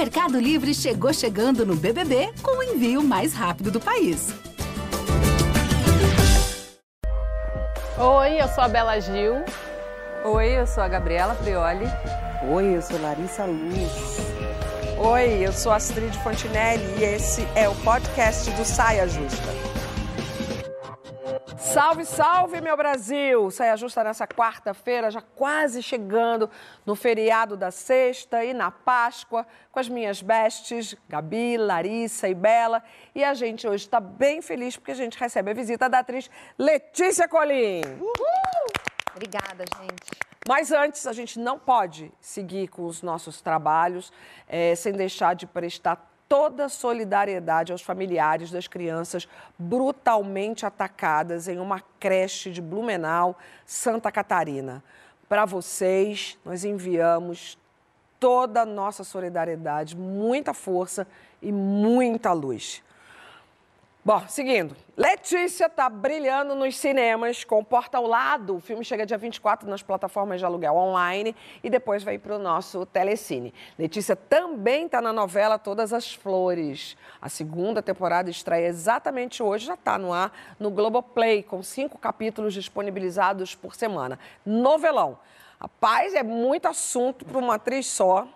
Mercado Livre chegou chegando no BBB com o envio mais rápido do país. Oi, eu sou a Bela Gil. Oi, eu sou a Gabriela Prioli. Oi, eu sou Larissa Luz. Oi, eu sou Astrid Fontinelli e esse é o podcast do Saia Justa. Salve, salve, meu Brasil! Saia Justa nessa quarta-feira, já quase chegando no feriado da sexta e na Páscoa, com as minhas bestes, Gabi, Larissa e Bela. E a gente hoje está bem feliz porque a gente recebe a visita da atriz Letícia Colim. Uhul! Obrigada, gente. Mas antes, a gente não pode seguir com os nossos trabalhos é, sem deixar de prestar toda a solidariedade aos familiares das crianças brutalmente atacadas em uma creche de Blumenau, Santa Catarina. Para vocês, nós enviamos toda a nossa solidariedade, muita força e muita luz. Bom, seguindo. Letícia está brilhando nos cinemas com Porta ao Lado. O filme chega dia 24 nas plataformas de aluguel online e depois vai para o nosso Telecine. Letícia também está na novela Todas as Flores. A segunda temporada estreia exatamente hoje, já está no ar no Globoplay, com cinco capítulos disponibilizados por semana. Novelão. Rapaz, é muito assunto para uma atriz só.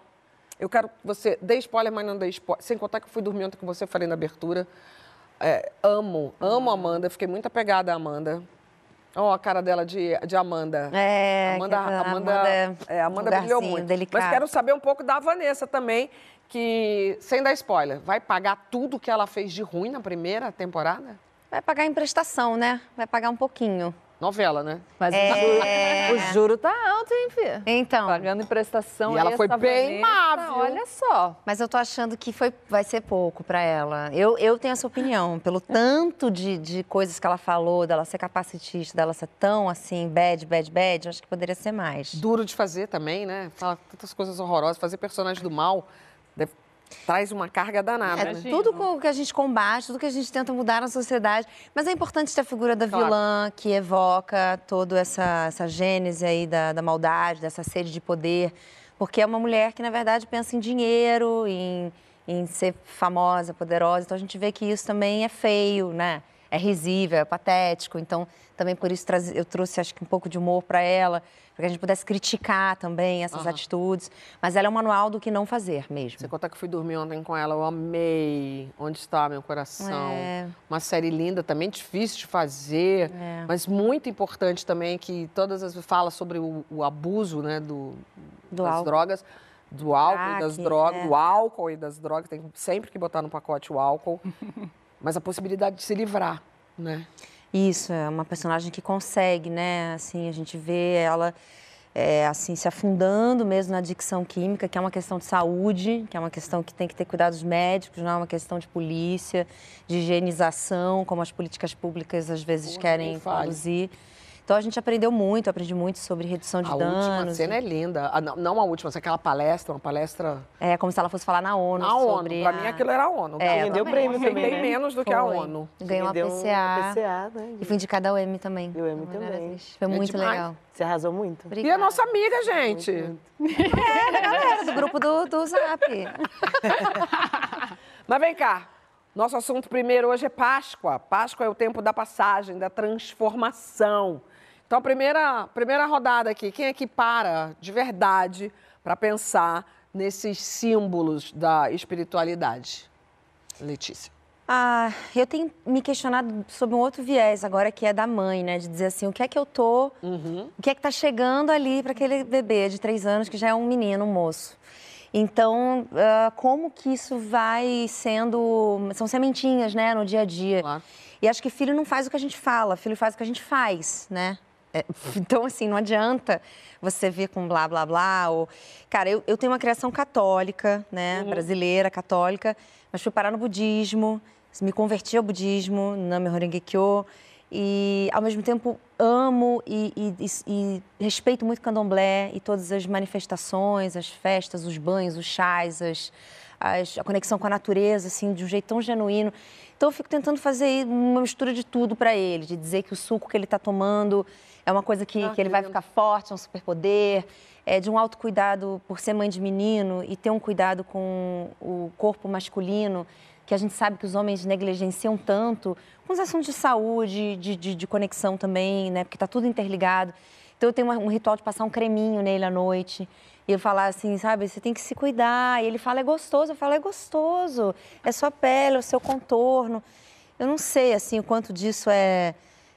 Eu quero que você dê spoiler, mas não dê spoiler. Sem contar que eu fui dormir ontem com você, falei na abertura. É, amo, amo a Amanda, fiquei muito apegada à Amanda. Ó, oh, a cara dela de, de Amanda. É, Amanda, Amanda, Amanda, é, Amanda brilhou muito. Delicado. Mas quero saber um pouco da Vanessa também, que, sem dar spoiler, vai pagar tudo que ela fez de ruim na primeira temporada? Vai pagar em prestação, né? Vai pagar um pouquinho. Novela, né? Mas é... o, juro, tá alto, hein, Fia? Então. Pagando em prestação. E ela foi bem má, Olha só. Mas eu tô achando que foi, vai ser pouco para ela. Eu, eu tenho essa opinião. Pelo tanto de, de coisas que ela falou, dela ser capacitista, dela ser tão assim, bad, bad, bad, eu acho que poderia ser mais. Duro de fazer também, né? Fala tantas coisas horrorosas. Fazer personagem do mal traz uma carga danada. É, né? Tudo que a gente combate, tudo que a gente tenta mudar na sociedade. Mas é importante ter a figura da claro. vilã, que evoca toda essa, essa gênese aí da, da maldade, dessa sede de poder. Porque é uma mulher que, na verdade, pensa em dinheiro, em, em ser famosa, poderosa. Então a gente vê que isso também é feio, né? É risível, é patético. Então, também por isso eu trouxe, acho que, um pouco de humor para ela para que a gente pudesse criticar também essas uhum. atitudes. Mas ela é um manual do que não fazer mesmo. Você conta que fui dormir ontem com ela, eu amei Onde Está Meu Coração. É. Uma série linda, também difícil de fazer, é. mas muito importante também que todas as fala sobre o, o abuso né, do, do das álcool. drogas do álcool ah, e das drogas, é. do álcool e das drogas, tem sempre que botar no pacote o álcool, mas a possibilidade de se livrar, né? Isso, é uma personagem que consegue, né? Assim, a gente vê ela é, assim se afundando mesmo na adicção química, que é uma questão de saúde, que é uma questão que tem que ter cuidados médicos, não é uma questão de polícia, de higienização, como as políticas públicas às vezes Porra, querem conduzir. Então a gente aprendeu muito, aprendi muito sobre redução de a danos. A última cena é linda. Ah, não, não, a última, mas aquela palestra, uma palestra. É, como se ela fosse falar na ONU. Na sobre ONU. Pra a... mim aquilo era a ONU. É, Rendeu prêmio também. Né? menos do Foi. que a ONU. Ganhou a PCA. Um PCA né? E fui indicada ao M também. E o M também. Foi muito demais. legal. Você arrasou muito. Obrigada. E a nossa amiga, gente. Muito, muito. É, da galera, do grupo do, do Zap. mas vem cá. Nosso assunto primeiro hoje é Páscoa. Páscoa é o tempo da passagem, da transformação. Então, a primeira, primeira rodada aqui, quem é que para de verdade para pensar nesses símbolos da espiritualidade? Letícia. Ah, eu tenho me questionado sobre um outro viés agora, que é da mãe, né? De dizer assim, o que é que eu tô... Uhum. O que é que tá chegando ali para aquele bebê de três anos, que já é um menino, um moço. Então, uh, como que isso vai sendo... São sementinhas, né? No dia a dia. Claro. E acho que filho não faz o que a gente fala, filho faz o que a gente faz, né? É, então, assim, não adianta você vir com blá, blá, blá. Ou... Cara, eu, eu tenho uma criação católica, né? Uhum. Brasileira, católica, mas fui parar no budismo, me converti ao budismo, Name Horengekyo, e, ao mesmo tempo, amo e, e, e, e, respeito muito candomblé e todas as manifestações, as festas, os banhos, os chás, as, as, a conexão com a natureza, assim, de um jeito tão genuíno. Então eu fico tentando fazer uma mistura de tudo para ele, de dizer que o suco que ele está tomando é uma coisa que, ah, que ele vai ficar forte, é um superpoder, é de um autocuidado por ser mãe de menino e ter um cuidado com o corpo masculino, que a gente sabe que os homens negligenciam tanto, com os assuntos de saúde, de, de, de conexão também, né? Porque está tudo interligado. Então eu tenho um ritual de passar um creminho nele à noite. E eu falar assim, sabe, você tem que se cuidar. E ele fala, é gostoso. Eu falo, é gostoso. É sua pele, é o seu contorno. Eu não sei, assim, o quanto disso é,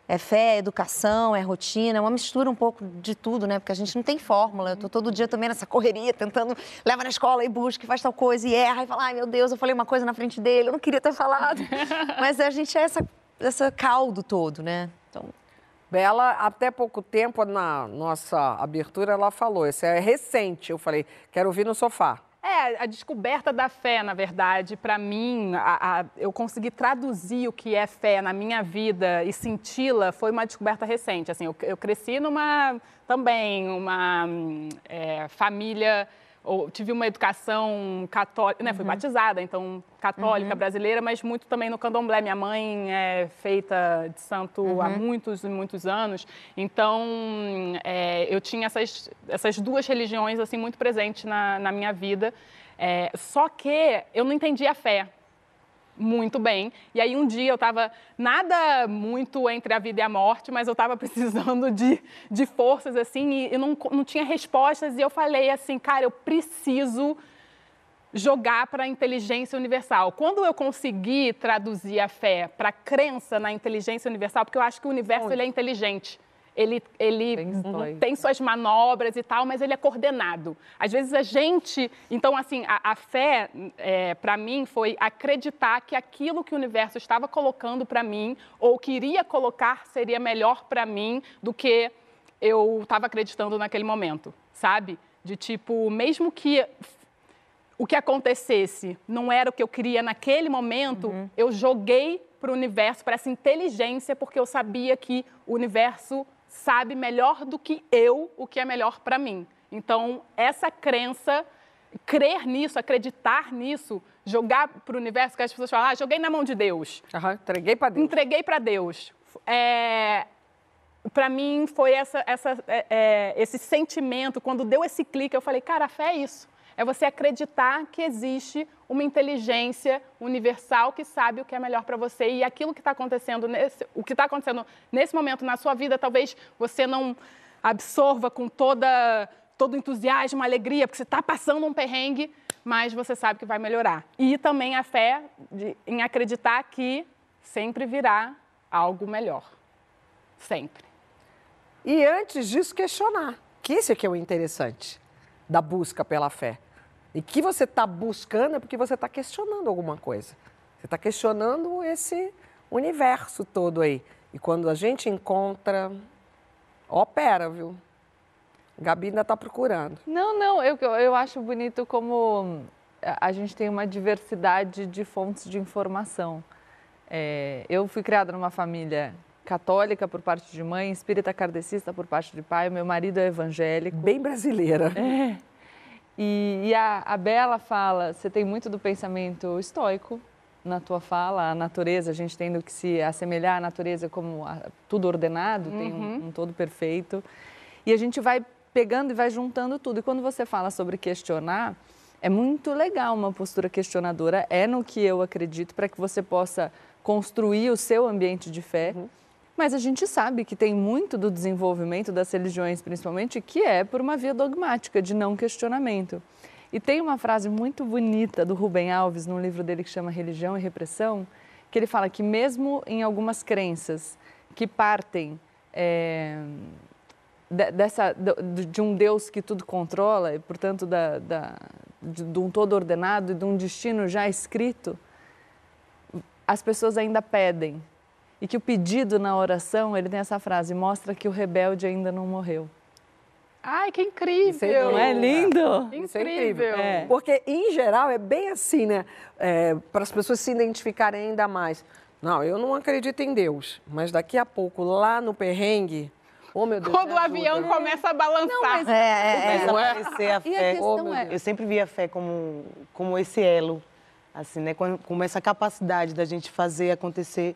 é fé, é educação, é rotina. É uma mistura um pouco de tudo, né? Porque a gente não tem fórmula. Eu tô todo dia também nessa correria, tentando, leva na escola e busca, e faz tal coisa, e erra, e fala, ai, meu Deus, eu falei uma coisa na frente dele, eu não queria ter falado. Mas a gente é essa, essa caldo todo, né? Então... Bela, até pouco tempo, na nossa abertura, ela falou, isso é recente. Eu falei, quero ouvir no sofá. É, a descoberta da fé, na verdade, para mim, a, a, eu consegui traduzir o que é fé na minha vida e senti-la foi uma descoberta recente. Assim, eu, eu cresci numa, também, uma é, família ou tive uma educação católica, né? Fui uhum. batizada, então católica uhum. brasileira, mas muito também no candomblé. Minha mãe é feita de santo uhum. há muitos e muitos anos, então é, eu tinha essas, essas duas religiões assim muito presentes na, na minha vida. É, só que eu não entendia a fé muito bem. E aí um dia eu estava nada muito entre a vida e a morte, mas eu estava precisando de, de forças assim e eu não, não tinha respostas e eu falei assim, cara, eu preciso jogar para a inteligência universal. Quando eu consegui traduzir a fé para a crença na inteligência universal, porque eu acho que o universo ele é inteligente ele, ele tem suas manobras e tal, mas ele é coordenado. Às vezes a gente. Então, assim, a, a fé, é, para mim, foi acreditar que aquilo que o universo estava colocando para mim, ou queria colocar, seria melhor para mim do que eu estava acreditando naquele momento, sabe? De tipo, mesmo que o que acontecesse não era o que eu queria naquele momento, uhum. eu joguei para o universo, para essa inteligência, porque eu sabia que o universo sabe melhor do que eu o que é melhor para mim. Então, essa crença, crer nisso, acreditar nisso, jogar para o universo, que as pessoas falam, ah, joguei na mão de Deus. Uhum, entreguei para Deus. Entreguei para Deus. É, para mim, foi essa, essa, é, é, esse sentimento, quando deu esse clique, eu falei, cara, a fé é isso. É você acreditar que existe uma inteligência universal que sabe o que é melhor para você e aquilo que está acontecendo nesse, o que está acontecendo nesse momento na sua vida, talvez você não absorva com toda todo entusiasmo, alegria, porque você está passando um perrengue, mas você sabe que vai melhorar. E também a fé de, em acreditar que sempre virá algo melhor, sempre. E antes disso questionar, que esse aqui é o interessante da busca pela fé. E que você está buscando é porque você está questionando alguma coisa. Você está questionando esse universo todo aí. E quando a gente encontra, opera, viu? Gabi ainda está procurando. Não, não, eu, eu acho bonito como a gente tem uma diversidade de fontes de informação. É, eu fui criada numa família católica por parte de mãe, espírita kardecista por parte de pai, meu marido é evangélico. Bem brasileira. É. E, e a, a Bela fala, você tem muito do pensamento estoico na tua fala, a natureza, a gente tendo que se assemelhar à natureza como a, tudo ordenado, uhum. tem um, uhum. um todo perfeito. E a gente vai pegando e vai juntando tudo. E quando você fala sobre questionar, é muito legal uma postura questionadora, é no que eu acredito, para que você possa construir o seu ambiente de fé. Uhum. Mas a gente sabe que tem muito do desenvolvimento das religiões, principalmente, que é por uma via dogmática, de não questionamento. E tem uma frase muito bonita do Rubem Alves, num livro dele que chama Religião e Repressão, que ele fala que mesmo em algumas crenças que partem é, dessa, de um Deus que tudo controla, e portanto da, da, de, um todo ordenado e de um destino já escrito, as pessoas ainda pedem e que o pedido na oração, ele tem essa frase, mostra que o rebelde ainda não morreu. Ai, que incrível! Não é lindo? É incrível. É. Porque, em geral, é bem assim, né? É, Para as pessoas se identificarem ainda mais. Não, eu não acredito em Deus, mas daqui a pouco, lá no perrengue, Oh, meu Deus, Quando o avião começa a balançar. Não, mas... É, é, é. Começa a aparecer a E a fé. questão é- Eu sempre vi a fé como, como esse elo, assim, né? Com, com essa capacidade da gente fazer acontecer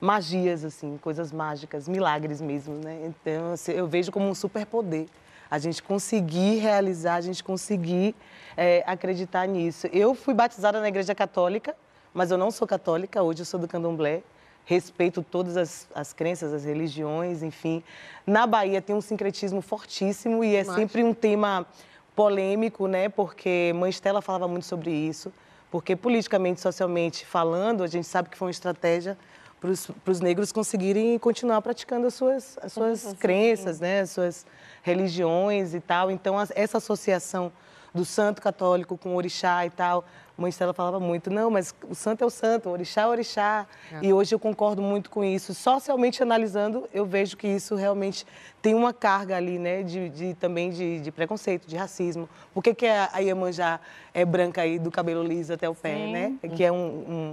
magias, assim, coisas mágicas, milagres mesmo, né? Então, assim, eu vejo como um superpoder. A gente conseguir realizar, a gente conseguir é, acreditar nisso. Eu fui batizada na igreja católica, mas eu não sou católica, hoje eu sou do candomblé. Respeito todas as, as crenças, as religiões, enfim. Na Bahia tem um sincretismo fortíssimo e é sempre um tema polêmico, né? Porque Mãe Estela falava muito sobre isso. Porque politicamente, socialmente falando, a gente sabe que foi uma estratégia para os negros conseguirem continuar praticando as suas, as suas crenças, né? As suas religiões e tal. Então, essa associação do santo católico com o orixá e tal, Mãe Estela falava muito, não, mas o santo é o santo, o orixá é o orixá. E hoje eu concordo muito com isso. Socialmente analisando, eu vejo que isso realmente tem uma carga ali, né, de, de- também de, de preconceito, de racismo. Por que, que a, a Iemanjá é branca aí, do cabelo liso até o pé, né? Que é um,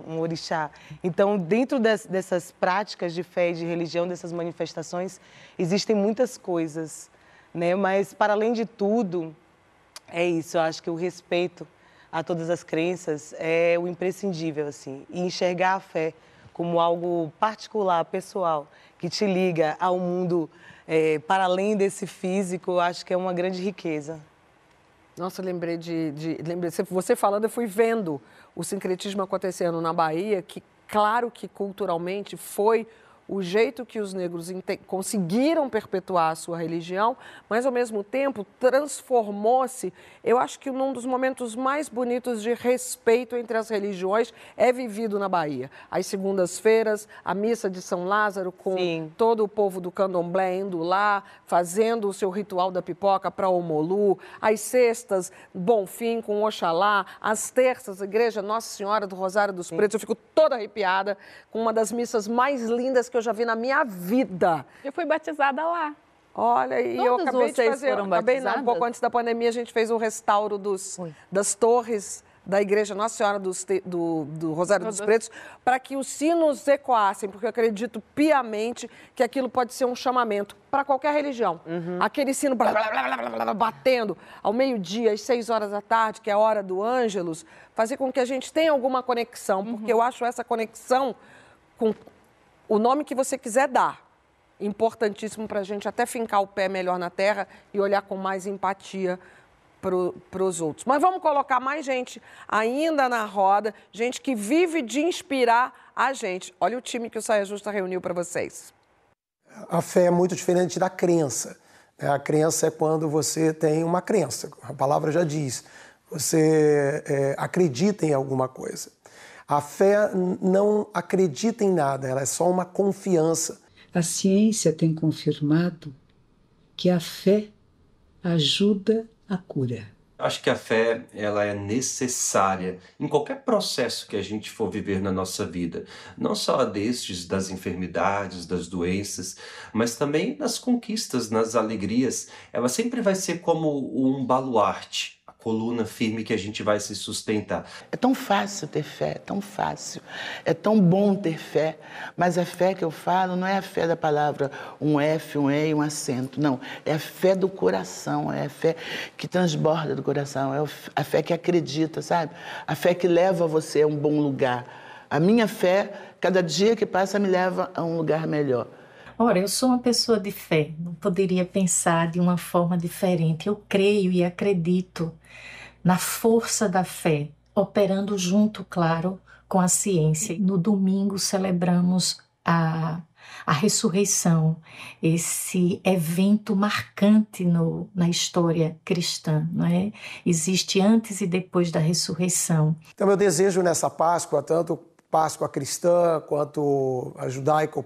um- um orixá. Então, dentro des- dessas práticas de fé e de religião, dessas manifestações, existem muitas coisas, né? Mas, para além de tudo, é isso, eu acho que o respeito a todas as crenças é o imprescindível, assim. E enxergar a fé como algo particular, pessoal, que te liga ao mundo eh, para além desse físico, eu acho que é uma grande riqueza. Nossa, lembrei de, de- lembrei, você falando, eu fui vendo o sincretismo acontecendo na Bahia, que claro que culturalmente foi o jeito que os negros conseguiram perpetuar a sua religião, mas ao mesmo tempo transformou-se. Eu acho que um dos momentos mais bonitos de respeito entre as religiões é vivido na Bahia. As segundas-feiras, a missa de São Lázaro com Sim. todo o povo do candomblé indo lá, fazendo o seu ritual da pipoca para o Molu, às sextas, Bonfim com Oxalá, às terças, a igreja Nossa Senhora do Rosário dos Pretos. Eu fico toda arrepiada com uma das missas mais lindas que eu já vi na minha vida. Eu fui batizada lá. Olha, e eu Todas acabei de vocês fazer, foram acabei, não, um pouco antes da pandemia, a gente fez um restauro dos, das torres da igreja Nossa Senhora te- do, do Rosário dos Pretos, para que os sinos ecoassem, porque eu acredito piamente que aquilo pode ser um chamamento para qualquer religião. Aquele sino blá, blá, blá, blá, blá, blá, batendo ao meio-dia, às seis horas da tarde, que é a hora do Ângelus, fazer com que a gente tenha alguma conexão, porque eu acho essa conexão com o nome que você quiser dar importantíssimo para a gente até fincar o pé melhor na terra e olhar com mais empatia para os outros. Mas vamos colocar mais gente ainda na roda, gente que vive de inspirar a gente. Olha o time que o Saia Justa reuniu para vocês. A fé é muito diferente da crença. né? A crença é quando você tem uma crença, a palavra já diz. Você é, acredita em alguma coisa. A fé não acredita em nada, ela é só uma confiança. A ciência tem confirmado que a fé ajuda a cura. Acho que a fé ela é necessária em qualquer processo que a gente for viver na nossa vida, não só destes das enfermidades, das doenças, mas também nas conquistas, nas alegrias. Ela sempre vai ser como um baluarte, coluna firme que a gente vai se sustentar. É tão fácil ter fé, é tão fácil. É tão bom ter fé. Mas a fé que eu falo não é a fé da palavra um F, um E e um acento. Não. É a fé do coração. É a fé que transborda do coração. É a fé que acredita, sabe? A fé que leva você a um bom lugar. A minha fé, cada dia que passa, me leva a um lugar melhor. Ora, eu sou uma pessoa de fé, não poderia pensar de uma forma diferente. Eu creio e acredito na força da fé, operando junto, claro, com a ciência. No domingo celebramos a, a ressurreição, esse evento marcante no, na história cristã, não é? Existe antes e depois da ressurreição. Então, meu desejo nessa Páscoa, tanto Páscoa cristã, quanto a judaica, o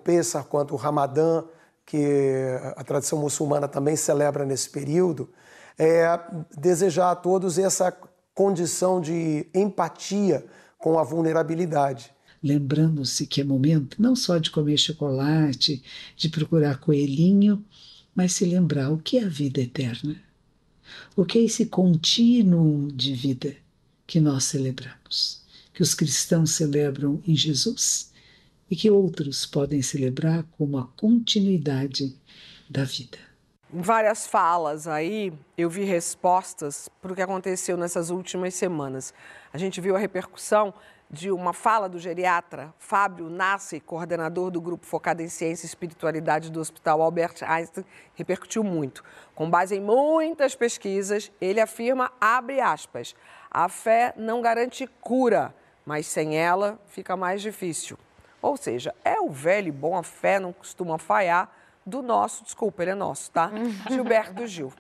quanto o Ramadã, que a tradição muçulmana também celebra nesse período, é desejar a todos essa condição de empatia com a vulnerabilidade. Lembrando-se que é momento não só de comer chocolate, de procurar coelhinho, mas se lembrar o que é a vida eterna. O que é esse contínuo de vida que nós celebramos, que os cristãos celebram em Jesus e que outros podem celebrar como a continuidade da vida. Em várias falas aí, eu vi respostas para o que aconteceu nessas últimas semanas. A gente viu a repercussão de uma fala do geriatra Fábio Nassi, coordenador do grupo focado em ciência e espiritualidade do Hospital Albert Einstein, repercutiu muito. Com base em muitas pesquisas, ele afirma, abre aspas, a fé não garante cura, mas sem ela fica mais difícil. Ou seja, é o velho e bom, a fé não costuma falhar, do nosso, desculpa, ele é nosso, tá? Gilberto Gil.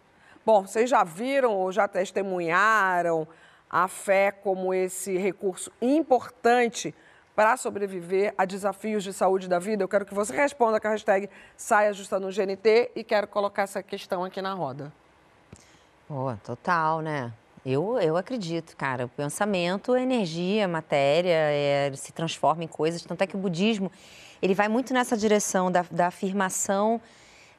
Bom, vocês já viram ou já testemunharam a fé como esse recurso importante para sobreviver a desafios de saúde da vida? Eu quero que você responda com a hashtag Saia Justa no GNT e quero colocar essa questão aqui na roda. Pô, total, né? Eu, eu acredito, cara. O pensamento é energia, matéria, é, se transforma em coisas. Tanto é que o budismo, ele vai muito nessa direção da, da afirmação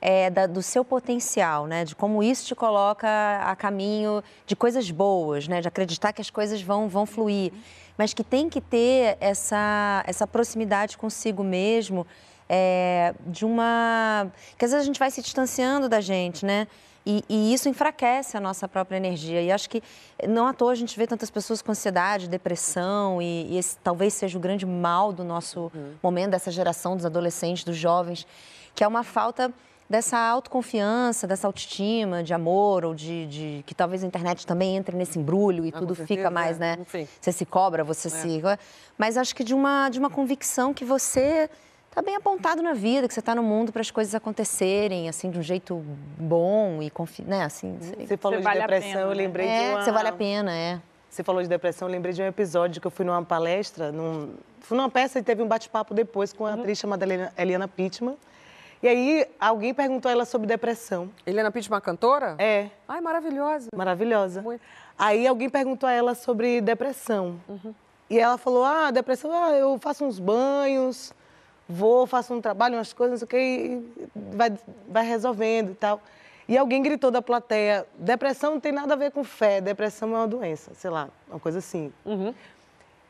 é, da, do seu potencial, né? De como isso te coloca a caminho de coisas boas, né? De acreditar que as coisas vão, vão fluir. Mas que tem que ter essa, essa proximidade consigo mesmo, é, de uma... Que às vezes a gente vai se distanciando da gente, né? E, e, isso enfraquece a nossa própria energia. E acho que não à toa a gente vê tantas pessoas com ansiedade, depressão, e, e esse talvez seja o grande mal do nosso uhum. momento, dessa geração dos adolescentes, dos jovens, que é uma falta dessa autoconfiança, dessa autoestima, de amor, ou de, de, que talvez a internet também entre nesse embrulho e ah, tudo certeza, fica mais, né? Enfim. Você se cobra, você é. se. Mas acho que de uma, de uma convicção que você está bem apontado na vida, que você está no mundo para as coisas acontecerem, assim, de um jeito bom e confi... né, assim. Você falou você de vale depressão, pena, eu né? lembrei é, de uma... você vale a pena, é. Você falou de depressão, eu lembrei de um episódio que eu fui numa palestra, num... fui numa peça e teve um bate-papo depois com uma uhum. atriz chamada Eliana Pittman, e aí, alguém perguntou a ela sobre depressão. Helena Pittman, cantora? É. Ai, maravilhosa. Maravilhosa. Muito. Aí, alguém perguntou a ela sobre depressão. Uhum. E ela falou, ah, depressão, ah, eu faço uns banhos, vou, faço um trabalho, umas coisas, não sei o que, vai, vai resolvendo e tal. E alguém gritou da plateia, depressão não tem nada a ver com fé, depressão é uma doença, sei lá, uma coisa assim. Uhum.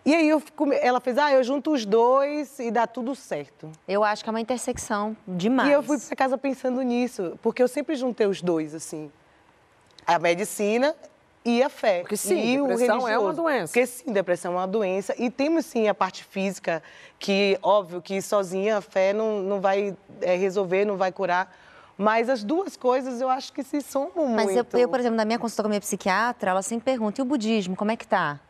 E aí eu, ela fez, ah, eu junto os dois e dá tudo certo. Eu acho que é uma intersecção demais. E eu fui para casa pensando nisso, porque eu sempre juntei os dois, assim. A medicina e a fé. Porque sim, e depressão é uma doença. Porque sim, depressão é uma doença. E temos sim a parte física, que óbvio que sozinha a fé não, não vai é, resolver, não vai curar. Mas as duas coisas eu acho que se somam Mas muito. Mas eu, eu, por exemplo, na minha consulta com a minha psiquiatra, ela sempre pergunta, e o budismo, como é que tá?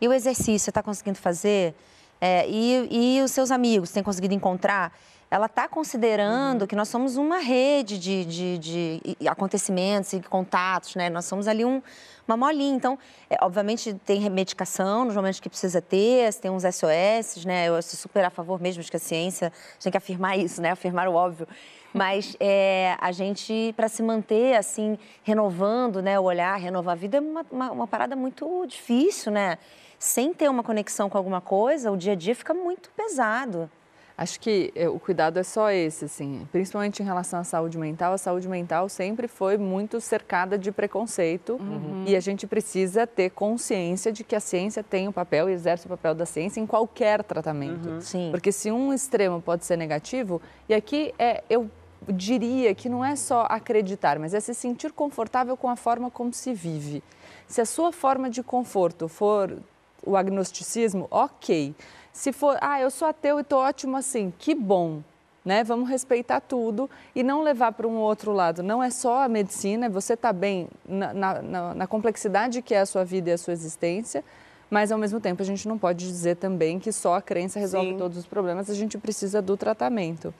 E o exercício, você está conseguindo fazer? É, e, e os seus amigos, têm conseguido encontrar? Ela está considerando uhum. que nós somos uma rede de, de, de, acontecimentos e contatos, né? Nós somos ali um, uma molinha. Então, é, obviamente, tem medicação nos momentos que precisa ter, tem uns SOS, né? Eu sou super a favor mesmo de que a ciência tem que afirmar isso, né? Afirmar o óbvio. Mas é, a gente, para se manter assim, renovando né, o olhar, renovar a vida, é uma, uma, uma parada muito difícil, né? sem ter uma conexão com alguma coisa, o dia a dia fica muito pesado. Acho que é, o cuidado é só esse, assim, principalmente em relação à saúde mental. A saúde mental sempre foi muito cercada de preconceito uhum. e a gente precisa ter consciência de que a ciência tem o um papel e exerce o papel da ciência em qualquer tratamento. Uhum. Sim. Porque se um extremo pode ser negativo, e aqui é, eu diria que não é só acreditar, mas é se sentir confortável com a forma como se vive. Se a sua forma de conforto for o agnosticismo, ok. Se for, ah, eu sou ateu e estou ótimo assim, que bom. Né? Vamos respeitar tudo e não levar para um outro lado. Não é só a medicina, você está bem na, na, na, complexidade que é a sua vida e a sua existência, mas ao mesmo tempo a gente não pode dizer também que só a crença resolve Sim. todos os problemas, a gente precisa do tratamento.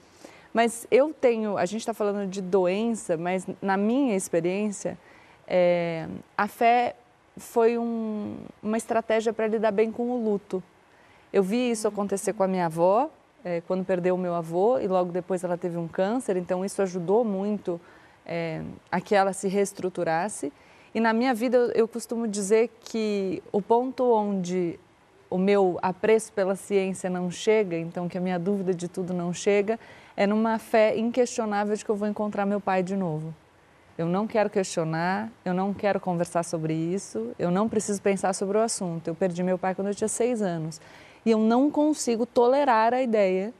Mas eu tenho, a gente está falando de doença, mas na minha experiência, é, a fé foi um, uma estratégia para lidar bem com o luto. Eu vi isso acontecer com a minha avó, é, quando perdeu o meu avô, e logo depois ela teve um câncer, então isso ajudou muito é, a que ela se reestruturasse. E na minha vida eu, eu costumo dizer que o ponto onde o meu apreço pela ciência não chega, então que a minha dúvida de tudo não chega, é numa fé inquestionável de que eu vou encontrar meu pai de novo. Eu não quero questionar, eu não quero conversar sobre isso, eu não preciso pensar sobre o assunto. Eu perdi meu pai quando eu tinha seis anos. E eu não consigo tolerar a ideia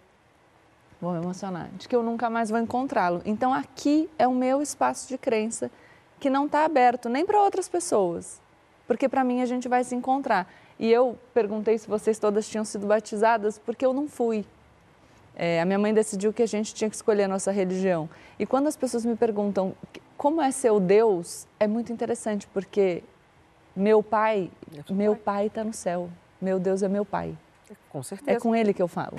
vou me emocionar, de que eu nunca mais vou encontrá-lo. Então aqui é o meu espaço de crença que não está aberto nem para outras pessoas, porque para mim a gente vai se encontrar. E eu perguntei se vocês todas tinham sido batizadas, porque eu não fui. É, a minha mãe decidiu que a gente tinha que escolher a nossa religião. E quando as pessoas me perguntam como é seu Deus, é muito interessante, porque meu pai, meu pai está no céu. Meu Deus é meu pai. Com certeza. É com ele que eu falo.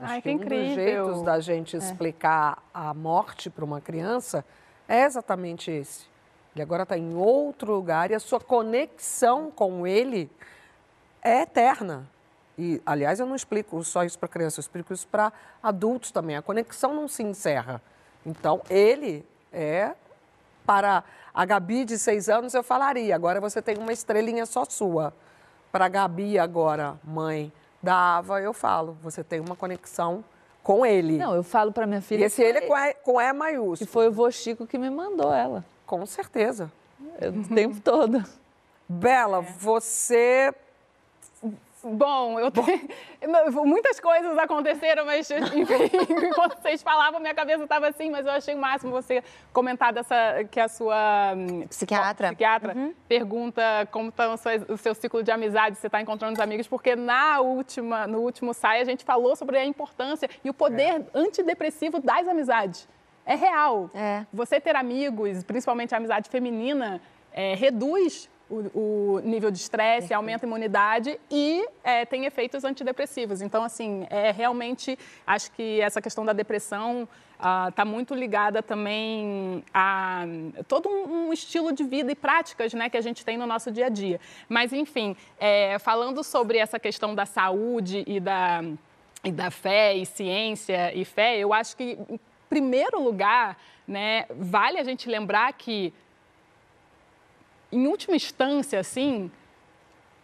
Acho Ai, que que um dos incrível. jeitos da gente É. explicar a morte para uma criança é exatamente esse. Ele agora está em outro lugar e a sua conexão com ele é eterna. E, aliás, eu não explico só isso para criança, eu explico isso para adultos também. A conexão não se encerra. Então, ele é para a Gabi de seis anos, eu falaria. Agora você tem uma estrelinha só sua. Para a Gabi, agora, mãe da Ava, eu falo. Você tem uma conexão com ele. Não, eu falo para minha filha. E esse ele é com E, com e maiúsculo. Que foi o vô Chico que me mandou ela. Com certeza. Eu, o tempo todo. Bela, você. Bom, eu tenho... muitas coisas aconteceram, mas enfim, enquanto vocês falavam, minha cabeça estava assim, mas eu achei o máximo você comentar dessa que a sua hum, Psiquiatra. psiquiatra pergunta como está o seu, o seu ciclo de amizade, se você está encontrando os amigos, porque na última, no último sai a gente falou sobre a importância e o poder antidepressivo das amizades. É real. É. Você ter amigos, principalmente a amizade feminina, é, reduz o, o nível de estresse, aumenta a imunidade e é, tem efeitos antidepressivos. Então, assim, é realmente, acho que essa questão da depressão está muito ligada também a todo um, um estilo de vida e práticas né, que a gente tem no nosso dia a dia. Mas, enfim, é, falando sobre essa questão da saúde e da, e da fé e ciência e fé, eu acho que, em primeiro lugar, né, vale a gente lembrar que em última instância, assim,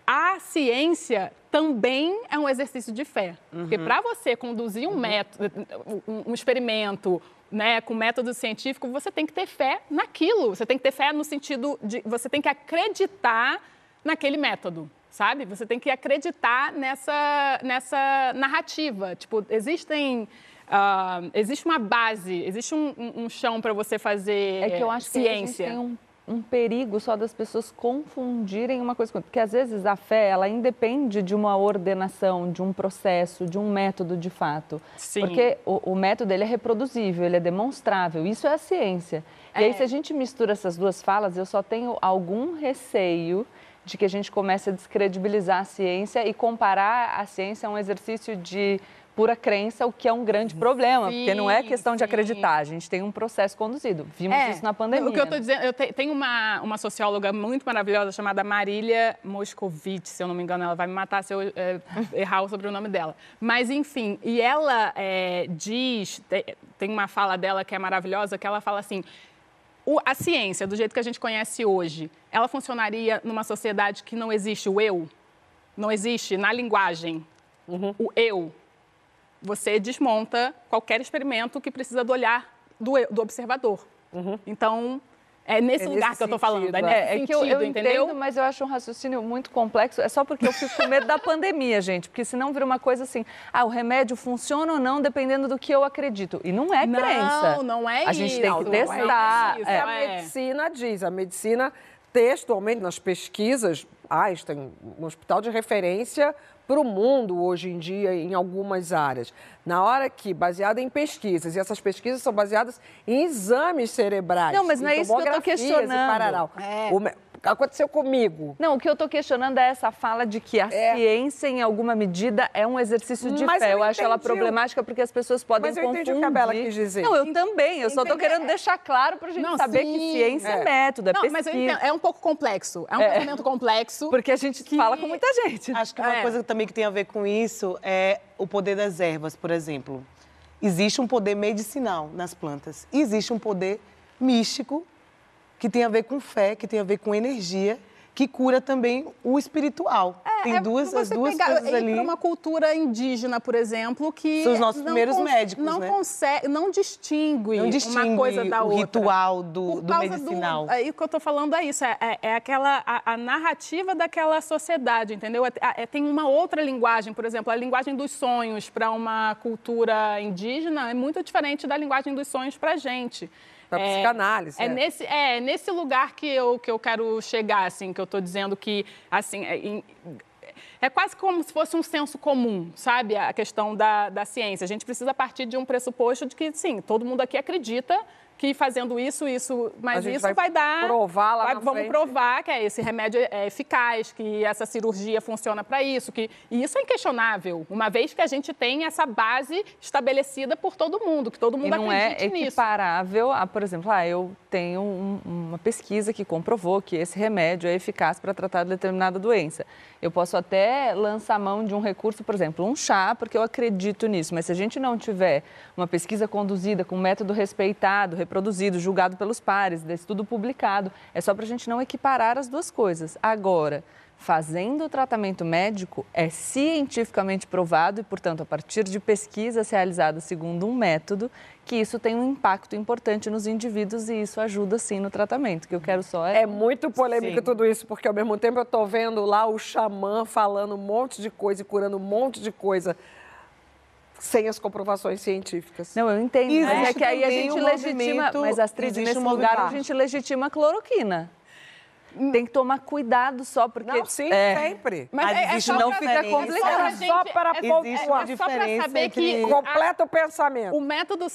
a ciência também é um exercício de fé. Porque para você conduzir um método, um, experimento, né, com método científico, você tem que ter fé naquilo. Você tem que ter fé no sentido de você tem que acreditar naquele método, sabe? Você tem que acreditar nessa nessa narrativa. Tipo, existem ah, existe uma base, existe um, um- um chão para você fazer É que eu acho que a gente ciência. tem um, um perigo só das pessoas confundirem uma coisa com outra. Porque às vezes a fé, ela independe de uma ordenação, de um processo, de um método de fato. Sim. Porque o, o método ele é reproduzível, ele é demonstrável. Isso é a ciência. E aí, se a gente mistura essas duas falas, eu só tenho algum receio de que a gente comece a descredibilizar a ciência e comparar a ciência a um exercício de pura crença, o que é um grande problema, porque não é Sim, questão de sim. acreditar, a gente tem um processo conduzido. Vimos É, isso na pandemia. O que eu estou né? dizendo, eu te- tenho uma, uma socióloga muito maravilhosa chamada Marília Moscovitch, se eu não me engano, ela vai me matar se eu é, errar sobre o nome dela. Mas, enfim, e ela é, diz, te- tem uma fala dela que é maravilhosa, que ela fala assim, o- a ciência, do jeito que a gente conhece hoje, ela funcionaria numa sociedade que não existe o eu? Não existe na linguagem o eu? Você desmonta qualquer experimento que precisa do olhar do, do observador. Então, é nesse É lugar que eu estou falando. sentido, É é. nesse É, que eu, sentido, eu entendeu? entendo, mas eu acho um raciocínio muito complexo. É só porque eu fico com medo da pandemia, gente. Porque senão vira uma coisa assim, ah, o remédio funciona ou não dependendo do que eu acredito. E não é Não, crença. não é A gente tem isso, que não é testar. isso, É, É. a medicina diz, a medicina textualmente nas pesquisas, Einstein, um hospital de referência para o mundo hoje em dia em algumas áreas. Na hora que, baseada em pesquisas, e essas pesquisas são baseadas em exames cerebrais. Não, mas não é isso que eu tô tomografias e questionando. pararau. O Aconteceu comigo. Não, o que eu estou questionando é essa fala de que a É. ciência, em alguma medida, é um exercício de Mas fé. eu Eu, acho ela problemática porque as pessoas podem Mas eu confundir. entendi o que a Bela quis dizer. Não, eu também. Eu só estou querendo deixar claro para a gente Não, saber que sim. ciência é, É. método, é Não, pesquisa. mas eu entendo, é um pouco complexo. É um pensamento complexo. Porque a gente fala com muita gente. Acho que uma É. coisa também que tem a ver com isso é o poder das ervas, por exemplo. Existe um poder medicinal nas plantas. Existe um poder místico que tem a ver com fé, que tem a ver com energia, que cura também o espiritual. Tem duas, as você duas pegar, coisas ali. para uma cultura indígena, por exemplo, que São os nossos não primeiros cons- médicos, não né? consegue, não distingue, Não distingue uma coisa da o outra. ritual do, Por do causa medicinal. Aí o que eu estou falando é isso, é, é- é aquela a, a narrativa daquela sociedade, entendeu? É- é- tem uma outra linguagem, por exemplo, a linguagem dos sonhos para uma cultura indígena é muito diferente da linguagem dos sonhos para a gente. Pra psicanálise, É, é. nesse é nesse lugar que eu que eu quero chegar, assim, que eu estou dizendo que assim é, em- é quase como se fosse um senso comum, sabe? A questão da, da ciência. A gente precisa partir de um pressuposto de que, sim, todo mundo aqui acredita que fazendo isso, isso, mas isso vai vai, dar. provar lá vai- Vamos frente. provar que é, esse remédio é eficaz, que essa cirurgia funciona para isso, que e isso é inquestionável, uma vez que a gente tem essa base estabelecida por todo mundo, que todo mundo E não é nisso. equiparável a, por exemplo, ah, eu tenho um- uma pesquisa que comprovou que esse remédio é eficaz para tratar determinada doença. Eu posso até lançar mão de um recurso, por exemplo, um chá, porque eu acredito nisso. Mas se a gente não tiver uma pesquisa conduzida com método respeitado, reproduzido, julgado pelos pares, desse tudo publicado, é só para a gente não equiparar as duas coisas. Agora, fazendo o tratamento médico é cientificamente provado e, portanto, a partir de pesquisas realizadas segundo um método, que isso tem um impacto importante nos indivíduos e isso ajuda sim no tratamento. Que eu quero só é. É muito polêmico Sim. tudo isso, porque ao mesmo tempo eu tô vendo lá o xamã falando um monte de coisa e curando um monte de coisa sem as comprovações científicas. Não, eu entendo. Existe Mas é que aí a gente legitima. Mas, Astrid, nesse um lugar a gente legitima a cloroquina. Tem que tomar cuidado só, porque. Não, sim, é. sempre. Mas é- é só não fica é só complicado. Só para é- pontuar. é só pra saber que Completa o pensamento. O método,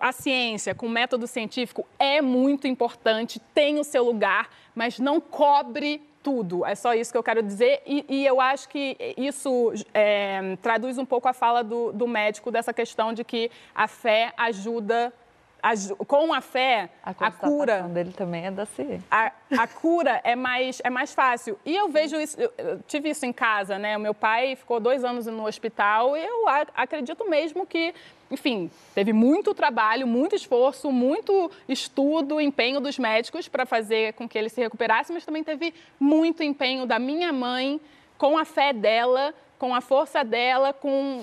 a ciência com o método científico é muito importante, tem o seu lugar, mas não cobre tudo. É só isso que eu quero dizer. E, e eu acho que isso é, traduz um pouco a fala do, do médico dessa questão de que a fé ajuda. Aju- com a fé, A, a constatação cura dele também é da ciência. a, a cura é mais, é mais fácil. E eu vejo isso, eu, tive isso em casa, né? O meu pai ficou dois anos no hospital e eu a- acredito mesmo que, enfim, teve muito trabalho, muito esforço, muito estudo, empenho dos médicos para fazer com que ele se recuperasse, mas também teve muito empenho da minha mãe com a fé dela, com a força dela, com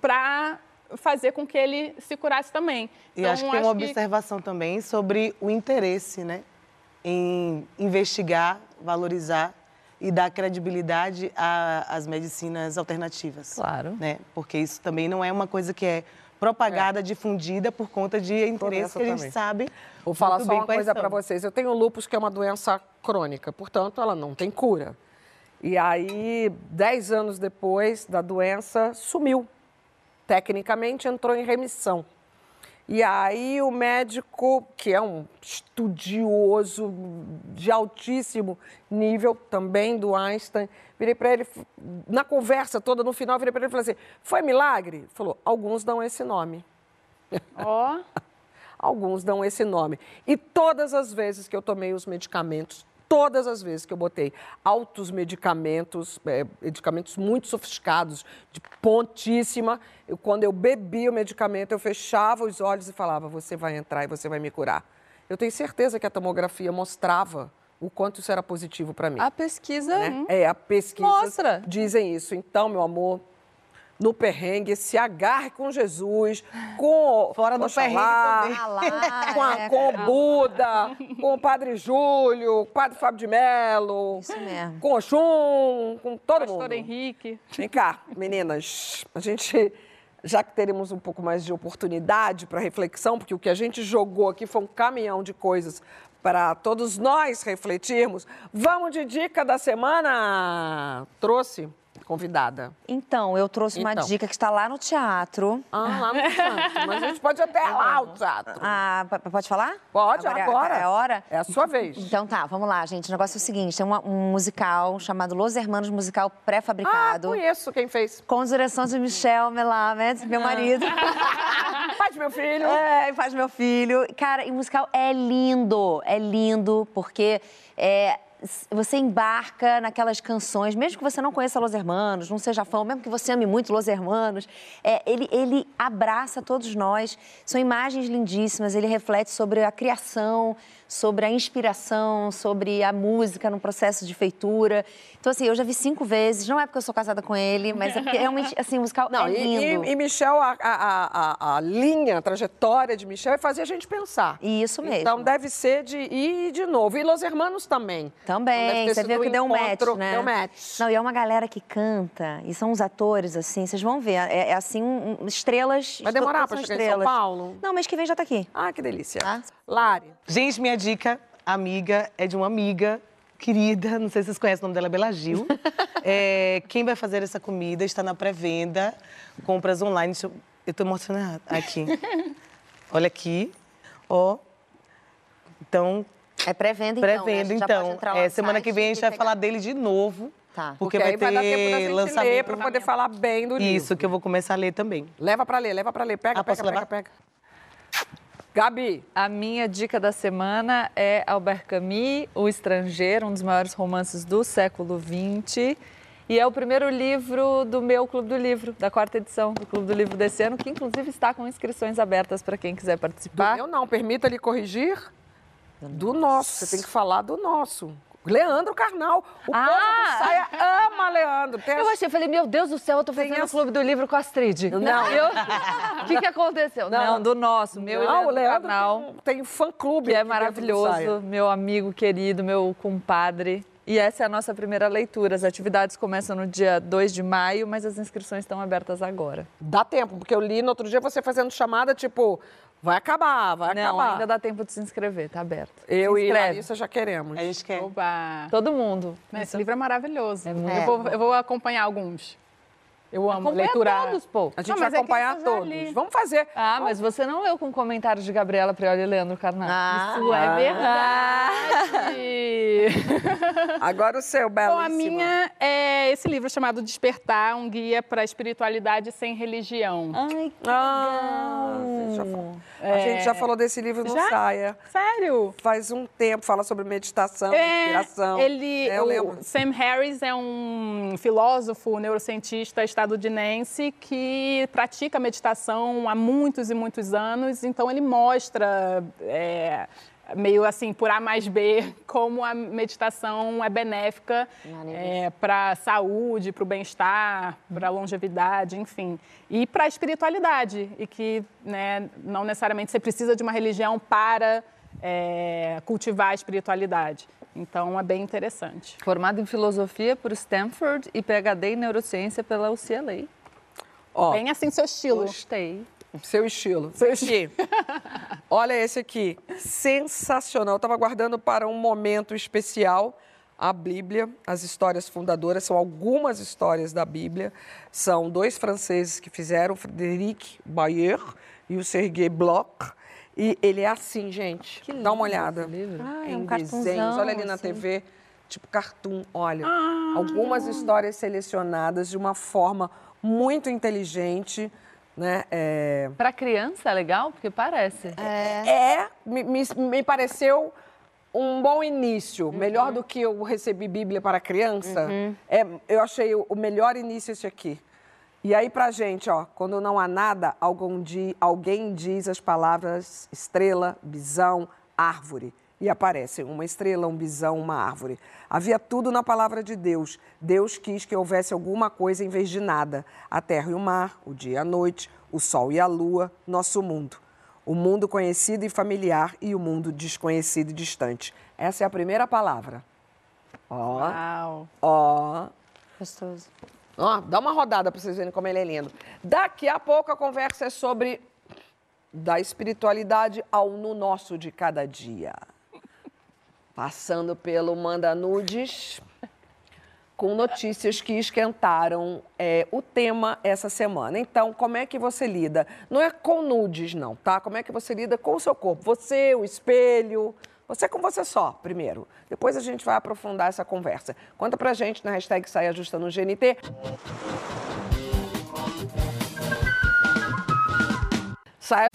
para fazer com que ele se curasse também. E acho que tem Então, uma observação também sobre o interesse, né? Em investigar, valorizar e dar credibilidade às medicinas alternativas. Claro. Né? Porque isso também não é uma coisa que é propagada, difundida por conta de interesse que a gente também. sabe. Vou falar muito só bem uma coisa para vocês. Eu tenho lupus, que é uma doença crônica, portanto, ela não tem cura. E aí, dez anos depois da doença, sumiu. Tecnicamente, entrou em remissão. E aí, o médico, que é um estudioso de altíssimo nível, também do Einstein, virei para ele, na conversa toda, no final, virei para ele e falei assim: foi milagre? Ele falou: alguns dão esse nome. Ó. Alguns dão esse nome. E todas as vezes que eu tomei os medicamentos, todas as vezes que eu botei altos medicamentos, é, medicamentos muito sofisticados, de pontíssima, eu, quando eu bebia o medicamento, eu fechava os olhos e falava: você vai entrar e você vai me curar. Eu tenho certeza que a tomografia mostrava o quanto isso era positivo para mim. A pesquisa né? É, a pesquisa Mostra. dizem isso. Então, meu amor, no perrengue, se agarre com Jesus, com Fora do Oxalá, perrengue também. Com, a- é, com o Buda, com o Padre Júlio, com o Padre Fábio de Mello, Isso mesmo. com o Oxum, com todo Pastor mundo. Henrique. Vem cá, meninas. A gente, já que teremos um pouco mais de oportunidade para reflexão, porque o que a gente jogou aqui foi um caminhão de coisas para todos nós refletirmos, vamos de dica da semana. Trouxe convidada. Então, eu trouxe uma Então. dica que está lá no teatro. Ah, lá no teatro. Mas a gente pode até lá o teatro. Ah, pode falar? Pode, agora. É a hora? É a sua vez. Então tá, vamos lá, gente. O negócio é o seguinte: tem uma- um musical chamado Los Hermanos Musical Ah, Pré-Fabricado. conheço quem fez. com direção de Michel Melamed, meu marido. Faz meu filho. É, faz meu filho. Cara, e o musical é lindo, é lindo, porque é, você embarca naquelas canções, mesmo que você não conheça Los Hermanos, não seja fã, mesmo que você ame muito Los Hermanos, é, ele, ele abraça todos nós. São imagens lindíssimas, ele reflete sobre a criação, sobre a inspiração, sobre a música no processo de feitura. Então, assim, eu já vi cinco vezes, não é porque eu sou casada com ele, mas é porque realmente, assim, o musical Não, é e, lindo. e, e Michel, a, a, a, a linha, a trajetória de Michel é fazer a gente pensar. Isso mesmo. Então deve ser de ir de novo. E Los Hermanos também. Então, Também, você viu que deu um match, né? Deu match. Não, e é uma galera que canta, e são os atores, assim, vocês vão ver, é, é assim, um- um- estrelas... Vai demorar pra chegar em São estrelas. Paulo? Não, mês que vem já tá aqui. Ah, que delícia. Tá? Lari. Gente, minha dica, amiga, é de uma amiga querida, não sei se vocês conhecem, o nome dela é Bela Gil. É, quem vai fazer essa comida está na pré-venda, compras online. Deixa eu, eu tô emocionada. Aqui. Olha aqui. Ó. Então, É pré-venda, então, né? Pré-venda, pode então. É, semana que vem a gente vai pegar. falar dele de novo. Tá. Porque, Porque vai aí ter vai dar tempo da gente lançamento. ler pra poder falar bem do livro. Isso, que eu vou começar a ler também. Leva pra ler, leva pra ler. Pega, Ah, pega, pega, pega. Gabi. A minha dica da semana é Albert Camus, O Estrangeiro, um dos maiores romances do século XX. E é o primeiro livro do meu Clube do Livro, da quarta edição do Clube do Livro desse ano, que inclusive está com inscrições abertas para quem quiser Do participar. meu não, permita-lhe corrigir. Do nosso, você tem que falar do nosso. Leandro Carnal. O Ah! povo do Saia ama Leandro. Tem Eu achei, eu falei, meu Deus do céu, eu tô fazendo o as- Clube do Livro com a Astrid. Não. O que, que aconteceu? Não. Não, do nosso, meu Não, e o Leandro Leandro Carnal. tem, um- tem fã-clube. que é maravilhoso, meu amigo querido, meu compadre. E essa é a nossa primeira leitura. As atividades começam no dia 2 de maio, mas as inscrições estão abertas agora. Dá tempo, porque eu li no outro dia você fazendo chamada, tipo, vai acabar, vai Não, acabar. ainda dá tempo de se inscrever, tá aberto. Eu e. Larissa já queremos. A gente quer. Oba! Todo mundo. Esse livro é maravilhoso. É muito eu, vou, eu vou acompanhar alguns. Eu amo Acompanha leitura. todos, pô. A gente Não, vai é acompanhar já todos. li. Vamos fazer. Ah, mas você não leu com comentários de Gabriela Prioli e Leandro Carnal. Ah, Isso é verdade! Agora o seu, Bela. Bom, a minha é esse livro chamado Despertar, um guia para a espiritualidade sem religião. Ai, que Ah, falou. A gente já falou desse livro no Já? Saia. Sério? Faz um tempo, fala sobre meditação, É, inspiração. ele, É, eu o lembro. Sam Harris é um filósofo, neurocientista estadunidense que pratica meditação há muitos e muitos anos. Então ele mostra é, meio assim por A mais B como a meditação é benéfica para a saúde, para o bem-estar, para a longevidade, enfim, e para a espiritualidade e que né, não necessariamente você precisa de uma religião para é, cultivar a espiritualidade. Então é bem interessante. Formado em filosofia por Stanford e PhD em neurociência pela UCLA. Ó, Bem assim seu estilo. Gostei. seu estilo. Seu Aqui. Olha esse aqui. Sensacional. Eu estava guardando para um momento especial a Bíblia, as histórias fundadoras. São algumas histórias da Bíblia. São dois franceses que fizeram, Frédéric Bayer e o Sergei Bloch. E ele é assim, gente. Dá uma olhada. Ah, é em um desenhos. Olha ali na assim. TV, tipo cartoon. Olha, algumas histórias selecionadas de uma forma muito inteligente, né? É, Para criança é legal, porque parece. é me, me, me pareceu um bom início, melhor do que eu recebi Bíblia para criança. É, eu achei o, o melhor início esse aqui. E aí pra gente, ó, quando não há nada, algum di, alguém diz as palavras estrela, bisão, árvore. E aparecem uma estrela, um bisão, uma árvore. Havia tudo na palavra de Deus. Deus quis que houvesse alguma coisa em vez de nada. A terra e o mar, o dia e a noite, o sol e a lua, nosso mundo. O mundo conhecido e familiar e o mundo desconhecido e distante. Essa é a primeira palavra. Ó, Uau. ó. Gostoso. Ó, dá uma rodada para vocês verem como ele é lindo. Daqui a pouco a conversa é sobre da espiritualidade ao no nosso de cada dia. Passando pelo Manda Nudes, com notícias que esquentaram é, o tema essa semana. Então, como é que você lida? Não é com nudes, não, tá? Como é que você lida com o seu corpo? Você, o espelho, você com você só, primeiro. Depois a gente vai aprofundar essa conversa. Conta pra gente na hashtag Sai Ajustando o GNT. Sai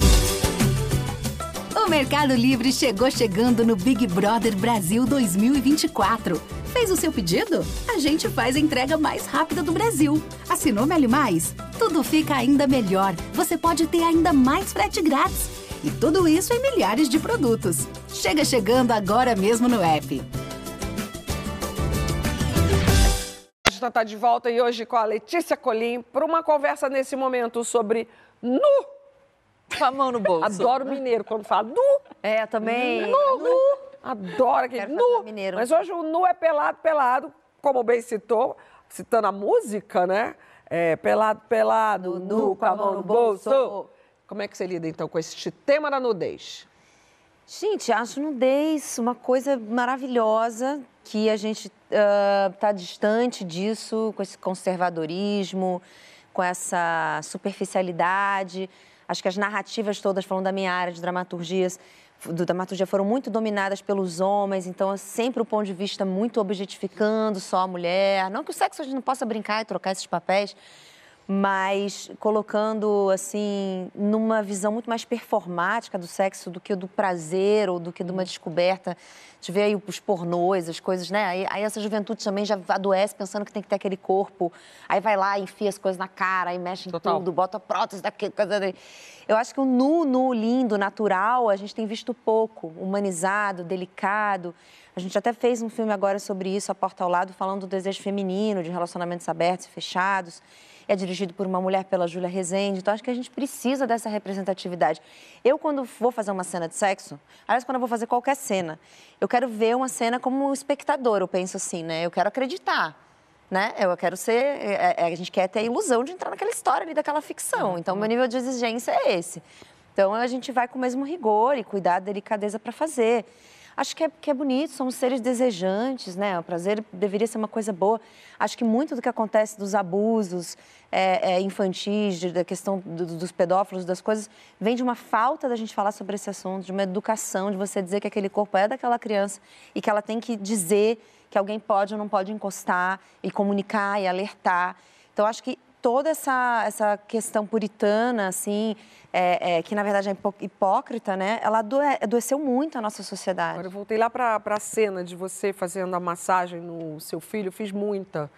O Mercado Livre chegou chegando no Big Brother Brasil 2024. Fez o seu pedido? A gente faz a entrega mais rápida do Brasil. Assinou Meli Mais? Tudo fica ainda melhor. Você pode ter ainda mais frete grátis. E tudo isso em milhares de produtos. Chega chegando agora mesmo no app. A gente está de volta e hoje com a Letícia Colim para uma conversa nesse momento sobre nu. Com a mão no bolso. Adoro mineiro quando fala nu. É, eu também. Nu, nu. Adoro aquele nu. mineiro. Mas hoje o nu é pelado, pelado, como bem citou, citando a música, né? É, pelado, pelado, nu, com a mão no bolso. Como é que você lida então com este tema da nudez? Gente, acho nudez uma coisa maravilhosa que a gente está distante disso, com esse conservadorismo, com essa superficialidade. Acho que as narrativas todas, falando da minha área de dramaturgias, do dramaturgia, foram muito dominadas pelos homens, então é sempre o ponto de vista muito objetificando só a mulher. Não que o sexo a gente não possa brincar e trocar esses papéis, mas colocando assim numa visão muito mais performática do sexo do que do prazer ou do que de uma descoberta. A gente vê aí os pornôs, as coisas, né? Aí, aí essa juventude também já adoece pensando que tem que ter aquele corpo. Aí vai lá, enfia as coisas na cara, aí mexe em Total. tudo, bota prótese daqui, coisa dali. Eu acho que o nu, nu, lindo, natural, a gente tem visto pouco, humanizado, delicado. A gente até fez um filme agora sobre isso, A Porta ao Lado, falando do desejo feminino, de relacionamentos abertos e fechados. É dirigido por uma mulher, pela Júlia Rezende. Então, acho que a gente precisa dessa representatividade. Eu, quando vou fazer uma cena de sexo, aliás, quando eu vou fazer qualquer cena, eu quero ver uma cena como espectador, eu penso assim, né? Eu quero acreditar. Né? Eu quero ser. é- é- a gente quer ter a ilusão de entrar naquela história ali, daquela ficção. Então, meu nível de exigência é esse. Então, a gente vai com o mesmo rigor e cuidado, delicadeza para fazer. Acho que é, que é bonito, somos seres desejantes, né? O prazer deveria ser uma coisa boa. Acho que muito do que acontece dos abusos é, é, infantis, da questão do- dos pedófilos, das coisas, vem de uma falta da gente falar sobre esse assunto, de uma educação, de você dizer que aquele corpo é daquela criança e que ela tem que dizer que alguém pode ou não pode encostar e comunicar e alertar. Então, acho que toda essa, essa questão puritana, assim, é, é, que na verdade é hipó- hipócrita, né? Ela adoe- adoeceu muito a nossa sociedade. Agora eu voltei lá para a cena de você fazendo a massagem no seu filho, eu fiz muita.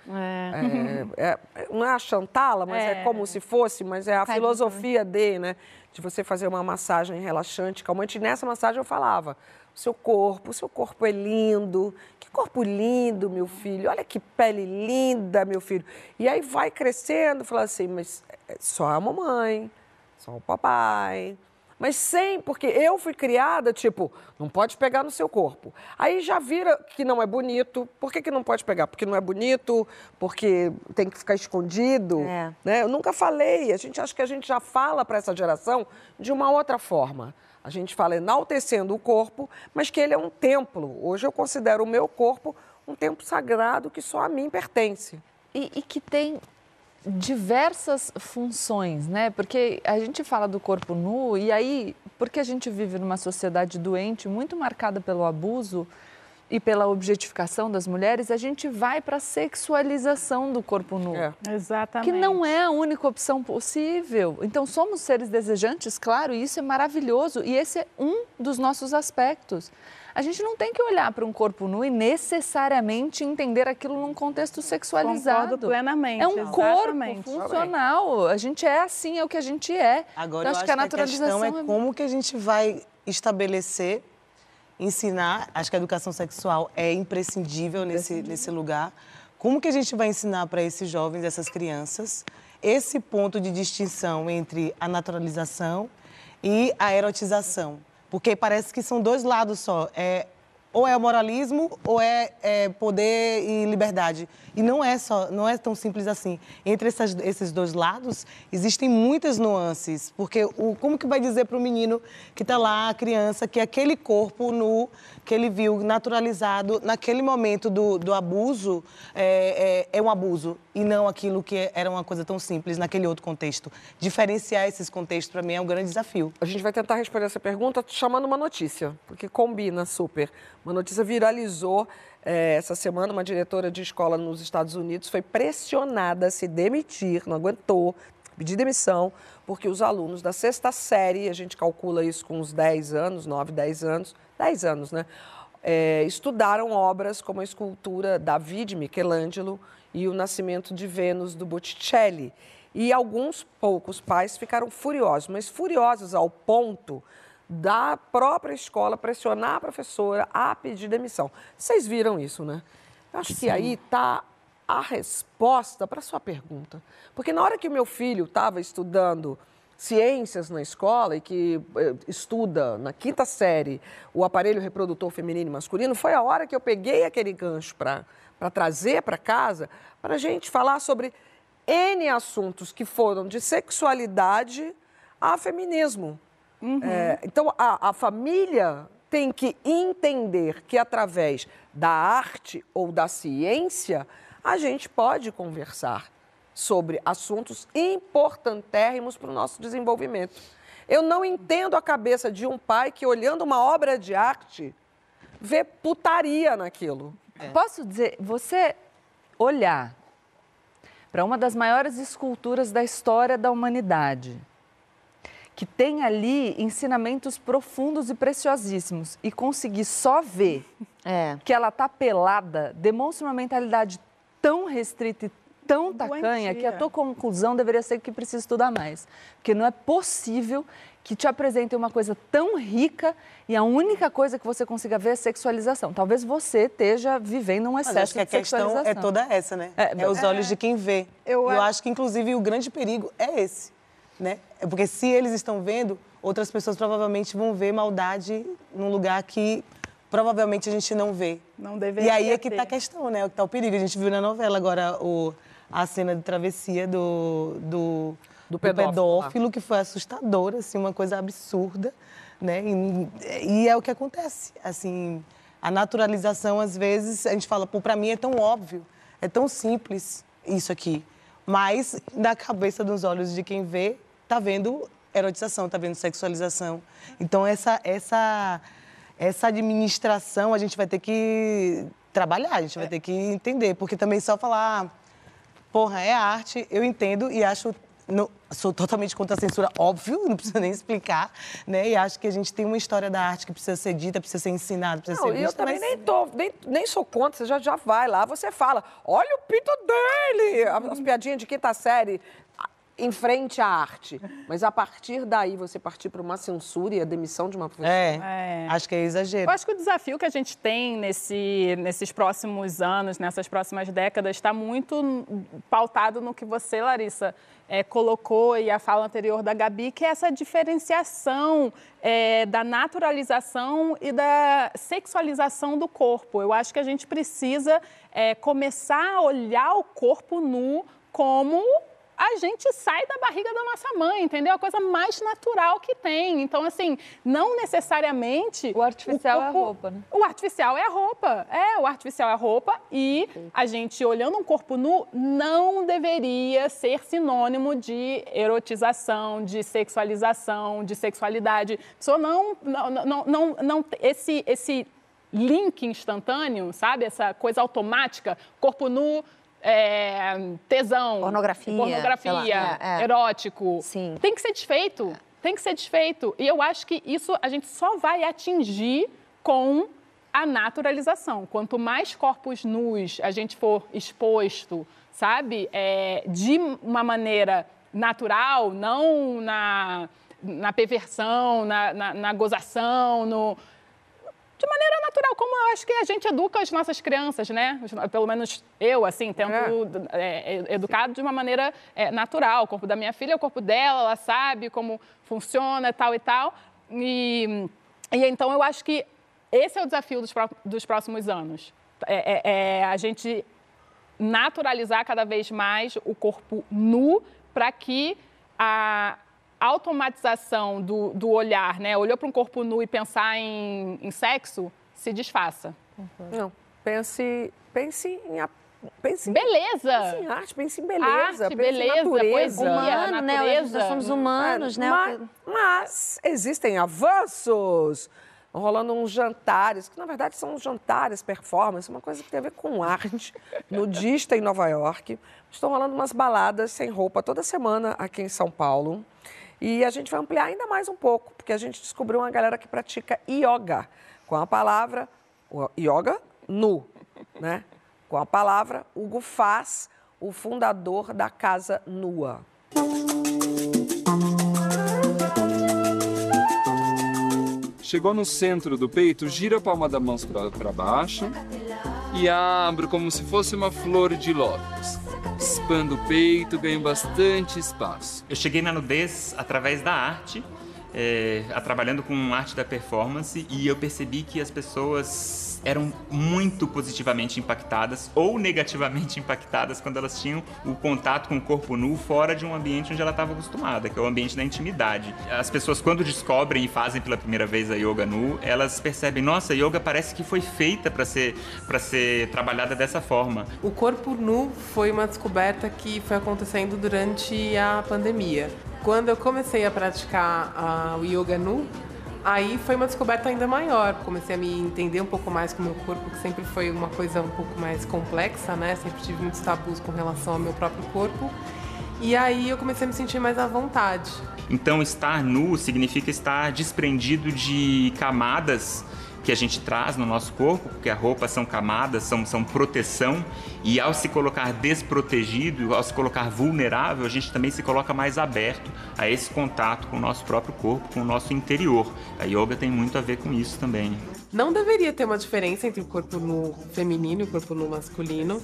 É, é, não é a chantala, mas é. É. como se fosse, mas é a filosofia de, né? De você fazer uma massagem relaxante, calmante. E nessa massagem eu falava, seu corpo, o seu corpo é lindo. Que corpo lindo, meu filho. Olha que pele linda, meu filho. E aí vai crescendo, fala assim, mas é só a mamãe, só o papai. Mas sem, porque eu fui criada, tipo, não pode pegar no seu corpo. Aí já vira que não é bonito. Por que, que não pode pegar? Porque não é bonito, porque tem que ficar escondido. É. Né? Eu nunca falei. A gente acha que a gente já fala para essa geração de uma outra forma. A gente fala enaltecendo o corpo, mas que ele é um templo. Hoje eu considero o meu corpo um templo sagrado que só a mim pertence. E, e que tem diversas funções, né? Porque a gente fala do corpo nu e aí, porque a gente vive numa sociedade doente, muito marcada pelo abuso e pela objetificação das mulheres, a gente vai para a sexualização do corpo nu. É. Exatamente. Que não é a única opção possível. Então, somos seres desejantes, claro, e isso é maravilhoso. E esse é um dos nossos aspectos. A gente não tem que olhar para um corpo nu e necessariamente entender aquilo num contexto sexualizado. Concordo plenamente. É um exatamente. corpo funcional. A gente é assim, é o que a gente é. Agora, então, eu acho que a questão é é- como que a gente vai estabelecer, ensinar. Acho que a educação sexual é imprescindível nesse, nesse lugar. Como que a gente vai ensinar para esses jovens, essas crianças, esse ponto de distinção entre a naturalização e a erotização? Porque parece que são dois lados só. É, ou é o moralismo ou é, é poder e liberdade. E não é só, não é tão simples assim. Entre essas, esses dois lados existem muitas nuances, porque o, como que vai dizer para o menino que está lá, a criança, que aquele corpo nu que ele viu naturalizado naquele momento do, do abuso é, é, é um abuso e não aquilo que era uma coisa tão simples naquele outro contexto. Diferenciar esses contextos para mim é um grande desafio. A gente vai tentar responder essa pergunta chamando uma notícia, porque combina super. Uma notícia viralizou eh, essa semana. Uma diretora de escola nos Estados Unidos foi pressionada a se demitir, não aguentou. pedir demissão, porque os alunos da sexta série, a gente calcula isso com uns 10 anos, 9, 10 anos, 10 anos, né? É, estudaram obras como a escultura David Michelangelo e o Nascimento de Vênus do Botticelli. E alguns poucos pais ficaram furiosos, mas furiosos ao ponto da própria escola pressionar a professora a pedir demissão. Vocês viram isso, né? Eu acho Sim. que aí está a resposta para a sua pergunta. Porque na hora que o meu filho estava estudando ciências na escola e que eh, estuda na quinta série o aparelho reprodutor feminino e masculino, foi a hora que eu peguei aquele gancho para trazer para casa para a gente falar sobre N assuntos que foram de sexualidade a feminismo. Uhum. É, então, a, a família tem que entender que através da arte ou da ciência a gente pode conversar sobre assuntos importantérrimos para o nosso desenvolvimento. Eu não entendo a cabeça de um pai que, olhando uma obra de arte, vê putaria naquilo. É. Posso dizer, você olhar para uma das maiores esculturas da história da humanidade, que tem ali ensinamentos profundos e preciosíssimos, e conseguir só ver é. que ela está pelada, demonstra uma mentalidade tão restrita e tão tacanha que a tua conclusão deveria ser que precisa estudar mais. Porque não é possível que te apresentem uma coisa tão rica e a única coisa que você consiga ver é sexualização. Talvez você esteja vivendo um excesso Mas acho que a questão é toda essa, né? É, é os olhos é, de quem vê. Eu, eu acho que, inclusive, o grande perigo é esse, né? É porque se eles estão vendo, outras pessoas provavelmente vão ver maldade num lugar que provavelmente a gente não vê. Não deveria E aí é que está a questão, né? É o que está o perigo. A gente viu na novela agora o a cena de travessia do, do, do pedófilo, do pedófilo que foi assustadora, assim, uma coisa absurda, né? E, e, é o que acontece, assim, a naturalização, às vezes, a gente fala, pô, para mim é tão óbvio, é tão simples isso aqui, mas na cabeça dos olhos de quem vê, tá vendo erotização, tá vendo sexualização. Então, essa, essa, essa administração a gente vai ter que trabalhar, a gente vai ter que entender, porque também só falar porra, é arte, eu entendo e acho. Não, sou totalmente contra a censura, óbvio, não precisa nem explicar, né? E acho que a gente tem uma história da arte que precisa ser dita, precisa ser ensinada, precisa não, ser vista. Eu também mas... nem, tô, nem, nem sou contra, você já, já vai lá, você fala, olha o pinto dele! As piadinhas de quinta série em frente à arte. Mas a partir daí você partir para uma censura e a demissão de uma professora. É, é, acho que é exagero. Eu acho que o desafio que a gente tem nesse, nesses próximos anos, nessas próximas décadas, está muito pautado no que você, Larissa, é, colocou e a fala anterior da Gabi, que é essa diferenciação é, da naturalização e da sexualização do corpo. Eu acho que a gente precisa é, começar a olhar o corpo nu como a gente sai da barriga da nossa mãe, entendeu? A coisa mais natural que tem. Então, assim, não necessariamente. O artificial o corpo... é a roupa, né? O artificial é a roupa. É, o artificial é a roupa. E a gente, olhando um corpo nu, não deveria ser sinônimo de erotização, de sexualização, de sexualidade. Só não, não, não, não, não esse, esse link instantâneo, sabe? Essa coisa automática, corpo nu, é, tesão, pornografia, pornografia lá, é, é. erótico. Sim. Tem que ser desfeito. Tem que ser desfeito. E eu acho que isso a gente só vai atingir com a naturalização. Quanto mais corpos nus a gente for exposto, sabe, é, de uma maneira natural, não na, na perversão, na, na, na gozação, no, de maneira natural, como eu acho que a gente educa as nossas crianças, né? Pelo menos eu, assim, tento é. É, educado de uma maneira é, natural. O corpo da minha filha é o corpo dela, ela sabe como funciona, tal e tal. E, e então eu acho que esse é o desafio dos, dos próximos anos. É, é, é a gente naturalizar cada vez mais o corpo nu para que a, automatização do, do olhar, né? Olhou para um corpo nu e pensar em, em sexo, se desfaça. Uhum. Não, pense, pense em Pense em, beleza. Pense em arte, pense em beleza. Arte, beleza, em natureza. poesia, Humano, natureza. Né? Nós somos humanos, né? Mas, mas existem avanços rolando uns jantares, que na verdade são jantares, performance, uma coisa que tem a ver com arte, nudista em Nova York. Estão rolando umas baladas sem roupa toda semana aqui em São Paulo. E a gente vai ampliar ainda mais um pouco, porque a gente descobriu uma galera que pratica yoga, com a palavra yoga nu, né? Com a palavra, Hugo Faz, o fundador da Casa Nua. Chegou no centro do peito, gira a palma da mão para baixo e abro como se fosse uma flor de lótus. Expando o peito, ganho bastante espaço. Eu cheguei na nudez através da arte, é, trabalhando com arte da performance, e eu percebi que as pessoas eram muito positivamente impactadas ou negativamente impactadas quando elas tinham o contato com o corpo nu fora de um ambiente onde ela estava acostumada, que é o ambiente da intimidade. As pessoas, quando descobrem e fazem pela primeira vez a yoga nu, elas percebem: nossa, a yoga parece que foi feita para ser, ser trabalhada dessa forma. O corpo nu foi uma descoberta que foi acontecendo durante a pandemia. Quando eu comecei a praticar o yoga nu, aí foi uma descoberta ainda maior. Comecei a me entender um pouco mais com o meu corpo, que sempre foi uma coisa um pouco mais complexa, né? Sempre tive muitos tabus com relação ao meu próprio corpo. E aí eu comecei a me sentir mais à vontade. Então, estar nu significa estar desprendido de camadas que a gente traz no nosso corpo, porque a roupa são camadas, são, são proteção, e ao se colocar desprotegido, ao se colocar vulnerável, a gente também se coloca mais aberto a esse contato com o nosso próprio corpo, com o nosso interior. A yoga tem muito a ver com isso também. Não deveria ter uma diferença entre o corpo no feminino e o corpo no masculino,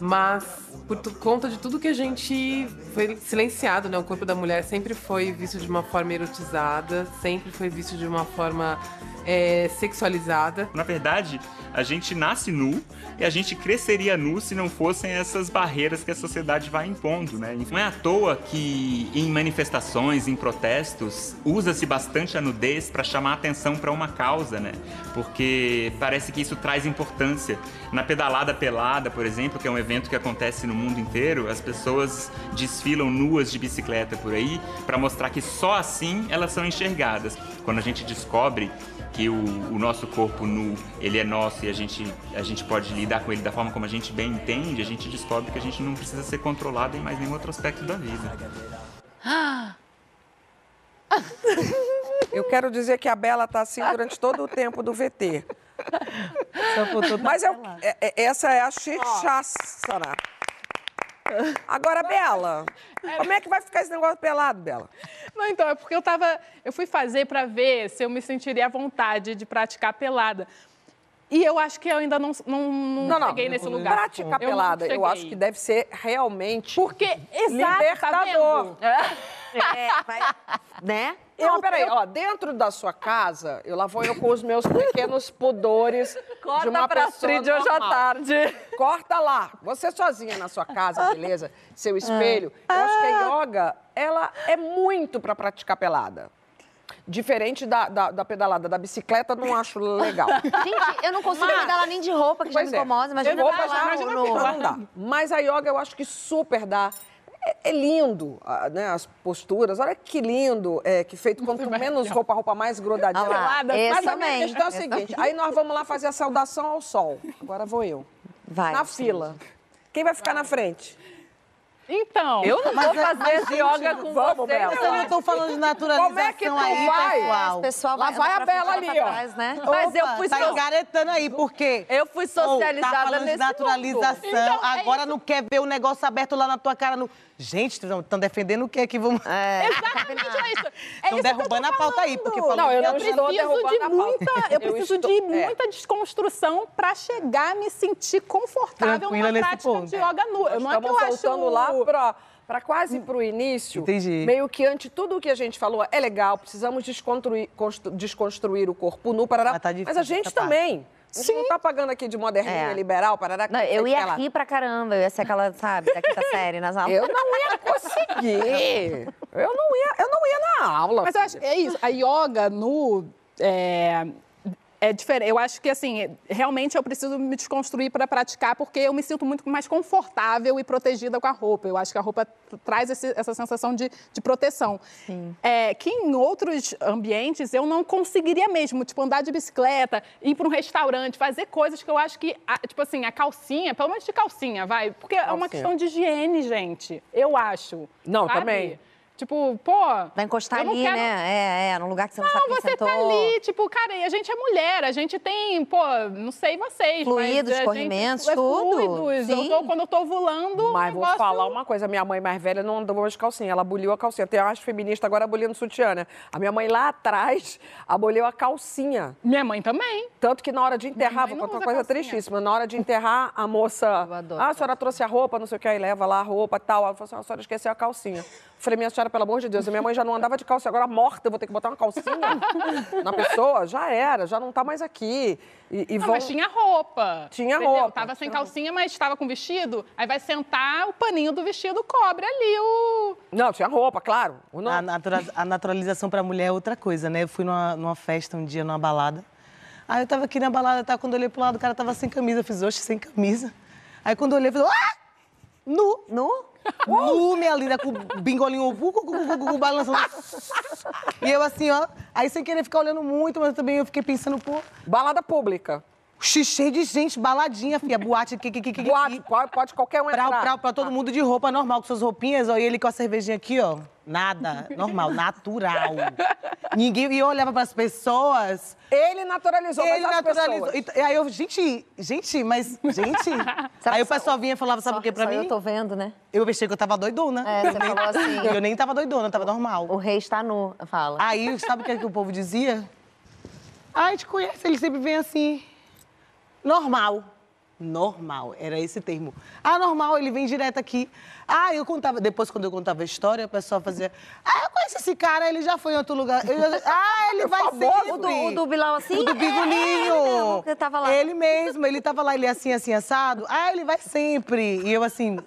mas por conta de tudo que a gente foi silenciado, né? O corpo da mulher sempre foi visto de uma forma erotizada, sempre foi visto de uma forma é, sexualizada. Na verdade, a gente nasce nu e a gente cresceria nu se não fossem essas barreiras que a sociedade vai impondo, né? Não é à toa que em manifestações, em protestos, usa-se bastante a nudez para chamar atenção para uma causa, né? Porque parece que isso traz importância. Na pedalada pelada, por exemplo, que é um evento que acontece no mundo inteiro, as pessoas desfilam nuas de bicicleta por aí para mostrar que só assim elas são enxergadas. Quando a gente descobre que o, o, nosso corpo nu ele é nosso e a gente, a gente pode lidar com ele da forma como a gente bem entende, a gente descobre que a gente não precisa ser controlado em mais nenhum outro aspecto da vida. Eu quero dizer que a Bela está assim durante todo o tempo do VT. Mas eu, é, é, essa é a Shirshasana. Agora, Bela, como é que vai ficar esse negócio pelado, Bela? Não, então, é porque eu tava. Eu fui fazer para ver se eu me sentiria à vontade de praticar pelada. E eu acho que eu ainda não, não, não, não cheguei não, nesse lugar. Praticar pelada, eu acho que deve ser realmente Porque, exato, tá libertador. Tá é, vai, né? Não, peraí, ó, dentro da sua casa, eu lá vou eu com os meus pequenos pudores Corta de uma pra pessoa Astrid hoje à normal. tarde. Corta lá. Você sozinha na sua casa, beleza? Seu espelho. Eu acho que a yoga, ela é muito para praticar pelada. Diferente da, da, da, pedalada da bicicleta, não acho legal. Gente, eu não consigo Mas- pedalar nem de roupa, que já me é. incomoda. Imagina Eu pedalar passar- no- imagina no- dá. Mas a yoga eu acho que super dá. É, é lindo, ah, né? As posturas. Olha que lindo, é, que feito quanto menos roupa, roupa mais grudadinha. Ah lá, Mas a minha questão é a seguinte: aí nós vamos lá fazer a saudação ao sol. Agora vou eu. Vai. Na fila. Quem vai ficar na frente? Então. Eu não vou fazer esse yoga com vamos, você. Bela. Eu não estou falando de naturalização Como é que tu aí, vai? pessoal. Pessoal Lá vai, vai a Bela ali, ó. trás, né? Mas eu fui tá so- engaretando aí, por quê? Eu fui Ô, socializada tá falando nesse de naturalização, Então, é agora não quer ver o negócio aberto lá na tua cara. No... Gente, estão defendendo o quê aqui? Vamos... É. Exatamente é isso. É Estão que eu derrubando a pauta aí, porque falou Não, eu que não Eu estou preciso derrubando de a pauta. muita, eu Eu preciso estou- de é. muita desconstrução para chegar a me sentir confortável Tranquila nesse prática ponto. de yoga nu. Eu Nós não é que eu estamos voltando acho lá para para quase para o início. Entendi. Meio que ante tudo o que a gente falou, é legal, precisamos desconstruir, constru- desconstruir o corpo nu, parará. Mas tá Mas difícil a gente essa parte. A gente não tá pagando aqui de moderninha É. liberal, parará. Não, eu sei ia lá. rir pra caramba, eu ia ser aquela, sabe, da quinta série nas aulas. Eu não ia conseguir. Eu não ia, eu não ia na aula. Mas eu acho é isso. A yoga nu, é, É diferente. Eu acho que, assim, realmente eu preciso me desconstruir para praticar, porque eu me sinto muito mais confortável e protegida com a roupa. Eu acho que a roupa traz esse, essa sensação de, de proteção. Sim. É, que em outros ambientes eu não conseguiria mesmo, tipo, andar de bicicleta, ir para um restaurante, fazer coisas que eu acho que, tipo assim, a calcinha, pelo menos de calcinha, vai. Porque é uma Calcinha. questão de higiene, gente. Eu acho. Não, sabe? também. Tipo, pô. Vai encostar eu não ali, quero- né? É, é, num lugar que você não, sabe Não, você sentou. tá ali, tipo, cara, e a gente é mulher, a gente tem, pô, não sei vocês, Fluidos, mas a corrimentos, gente, é tudo. Fluidos. Eu Sim. tô, quando eu tô ovulando, Mas o vou negócio- falar uma coisa, minha mãe mais velha não andava de calcinha, ela aboliu a calcinha. Tem umas feministas agora abolindo sutiã, né? A minha mãe lá atrás aboliu a calcinha. Minha mãe também. Tanto que na hora de enterrar, vou não contar uma coisa calcinha. tristíssima, na hora de enterrar, a moça, ah, a senhora trouxe a roupa, não sei o que, aí leva lá a roupa e tal. Ela falou assim, a senhora esqueceu a calcinha. Falei, minha senhora, pelo amor de Deus, a minha mãe já não andava de calcinha, agora morta, eu vou ter que botar uma calcinha na pessoa? Já era, já não tá mais aqui. E, e Não, vão- mas tinha roupa. Tinha entendeu? roupa, Tava sem tinha calcinha, mas estava com vestido. Aí vai sentar, o paninho do vestido cobre ali o. Não, tinha roupa, claro. Não- A, natura- a naturalização pra mulher é outra coisa, né? Eu fui numa, numa festa um dia, numa balada. Aí eu tava aqui na balada, tá? quando eu olhei pro lado, o cara tava sem camisa. Eu fiz, oxe, sem camisa. Aí quando eu olhei, eu falei, ah! Nu! Nu? Nu, minha linda, com o bingolinho uh, uh, balançando. E eu assim, ó. Aí sem querer ficar olhando muito, mas também eu fiquei pensando, pô. Balada pública. Cheio de gente, baladinha, filha, boate, que, que, que, que, Boate, pode, pode qualquer um pra, entrar. pra, pra todo mundo de roupa normal, com suas roupinhas, ó, e ele com a cervejinha aqui, ó. Nada, normal, natural. Ninguém, e eu olhava pras pessoas. Ele naturalizou, ele mas as naturalizou. pessoas? E, aí eu, gente, gente, mas, gente. aí o pessoal vinha e falava, sabe o que pra Só mim? eu tô vendo, né? Eu achei que eu tava doidona. É, você falou assim. Eu nem tava doidona, eu tava normal. O rei está nu, fala. Aí, sabe o que, é que o povo dizia? Ai, te conhece, ele sempre vem assim. Normal. Normal, era esse termo. Ah, normal, ele vem direto aqui. Ah, eu contava, depois quando eu contava a história, o pessoal fazia, ah, eu conheço esse cara, ele já foi em outro lugar. Eu ah, ele vai sempre. O do, o do Bilal assim? O do É, ele Bigolinho. mesmo, que tava lá. Ele mesmo, ele tava lá, ele assim, assim, assado. Ah, ele vai sempre. E eu assim,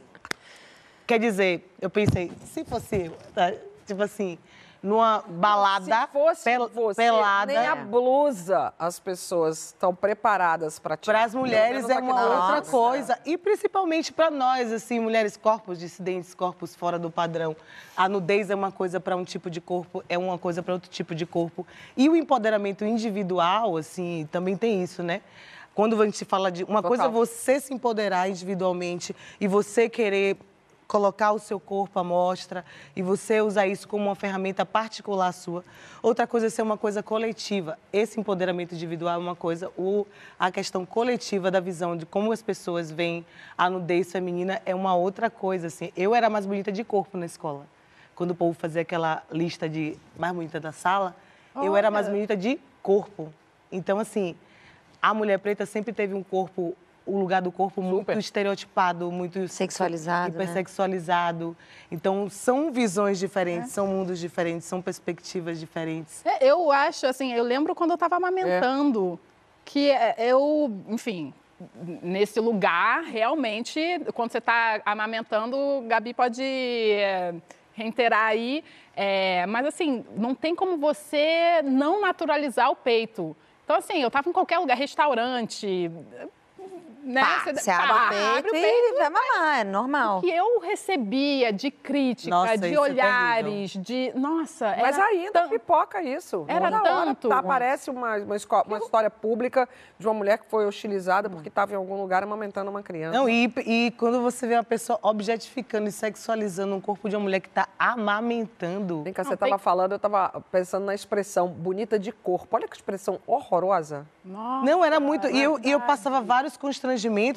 quer dizer, eu pensei, se fosse eu, tá? tipo assim, numa balada Se fosse pel- você, pelada. nem a blusa as pessoas estão preparadas para tirar. Para as mulheres é uma outra nossa. coisa. E principalmente para nós, assim, mulheres, corpos dissidentes, corpos fora do padrão. A nudez é uma coisa para um tipo de corpo, é uma coisa para outro tipo de corpo. E o empoderamento individual, assim, também tem isso, né? Quando a gente fala de. Uma coisa é Total. você se empoderar individualmente e você querer colocar o seu corpo à mostra e você usar isso como uma ferramenta particular sua. Outra coisa é ser uma coisa coletiva. Esse empoderamento individual é uma coisa, o, a questão coletiva da visão de como as pessoas veem a nudez feminina é uma outra coisa. Assim. Eu era mais bonita de corpo na escola. Quando o povo fazia aquela lista de mais bonita da sala, eu era mais Olha. bonita de corpo. Então, assim, a mulher preta sempre teve um corpo, o lugar do corpo muito estereotipado, muito Sexualizado, né? hipersexualizado. Então, são visões diferentes, são mundos diferentes, são perspectivas diferentes. É, eu acho, assim, eu lembro quando eu estava amamentando, que é, eu, enfim, nesse lugar, realmente, quando você está amamentando, Gabi pode é, reiterar aí, é, mas assim, não tem como você não naturalizar o peito. Então, assim, eu estava em qualquer lugar, restaurante, né? Pá, você abre o peito e vai mamar, é normal. O que eu recebia de crítica, Nossa, de é olhares, de. Nossa, Mas era ainda tão- pipoca isso. Era Toda hora tanto. Tá, aparece uma, uma, esco- uma história pública de uma mulher que foi hostilizada porque estava em algum lugar amamentando uma criança. Não, e, e quando você vê uma pessoa objetificando e sexualizando um corpo de uma mulher que está amamentando. Vem cá, você tem- estava falando, eu estava pensando na expressão bonita de corpo. Olha que expressão horrorosa. Nossa, Não, era muito. E eu, eu passava vários constrangimentos,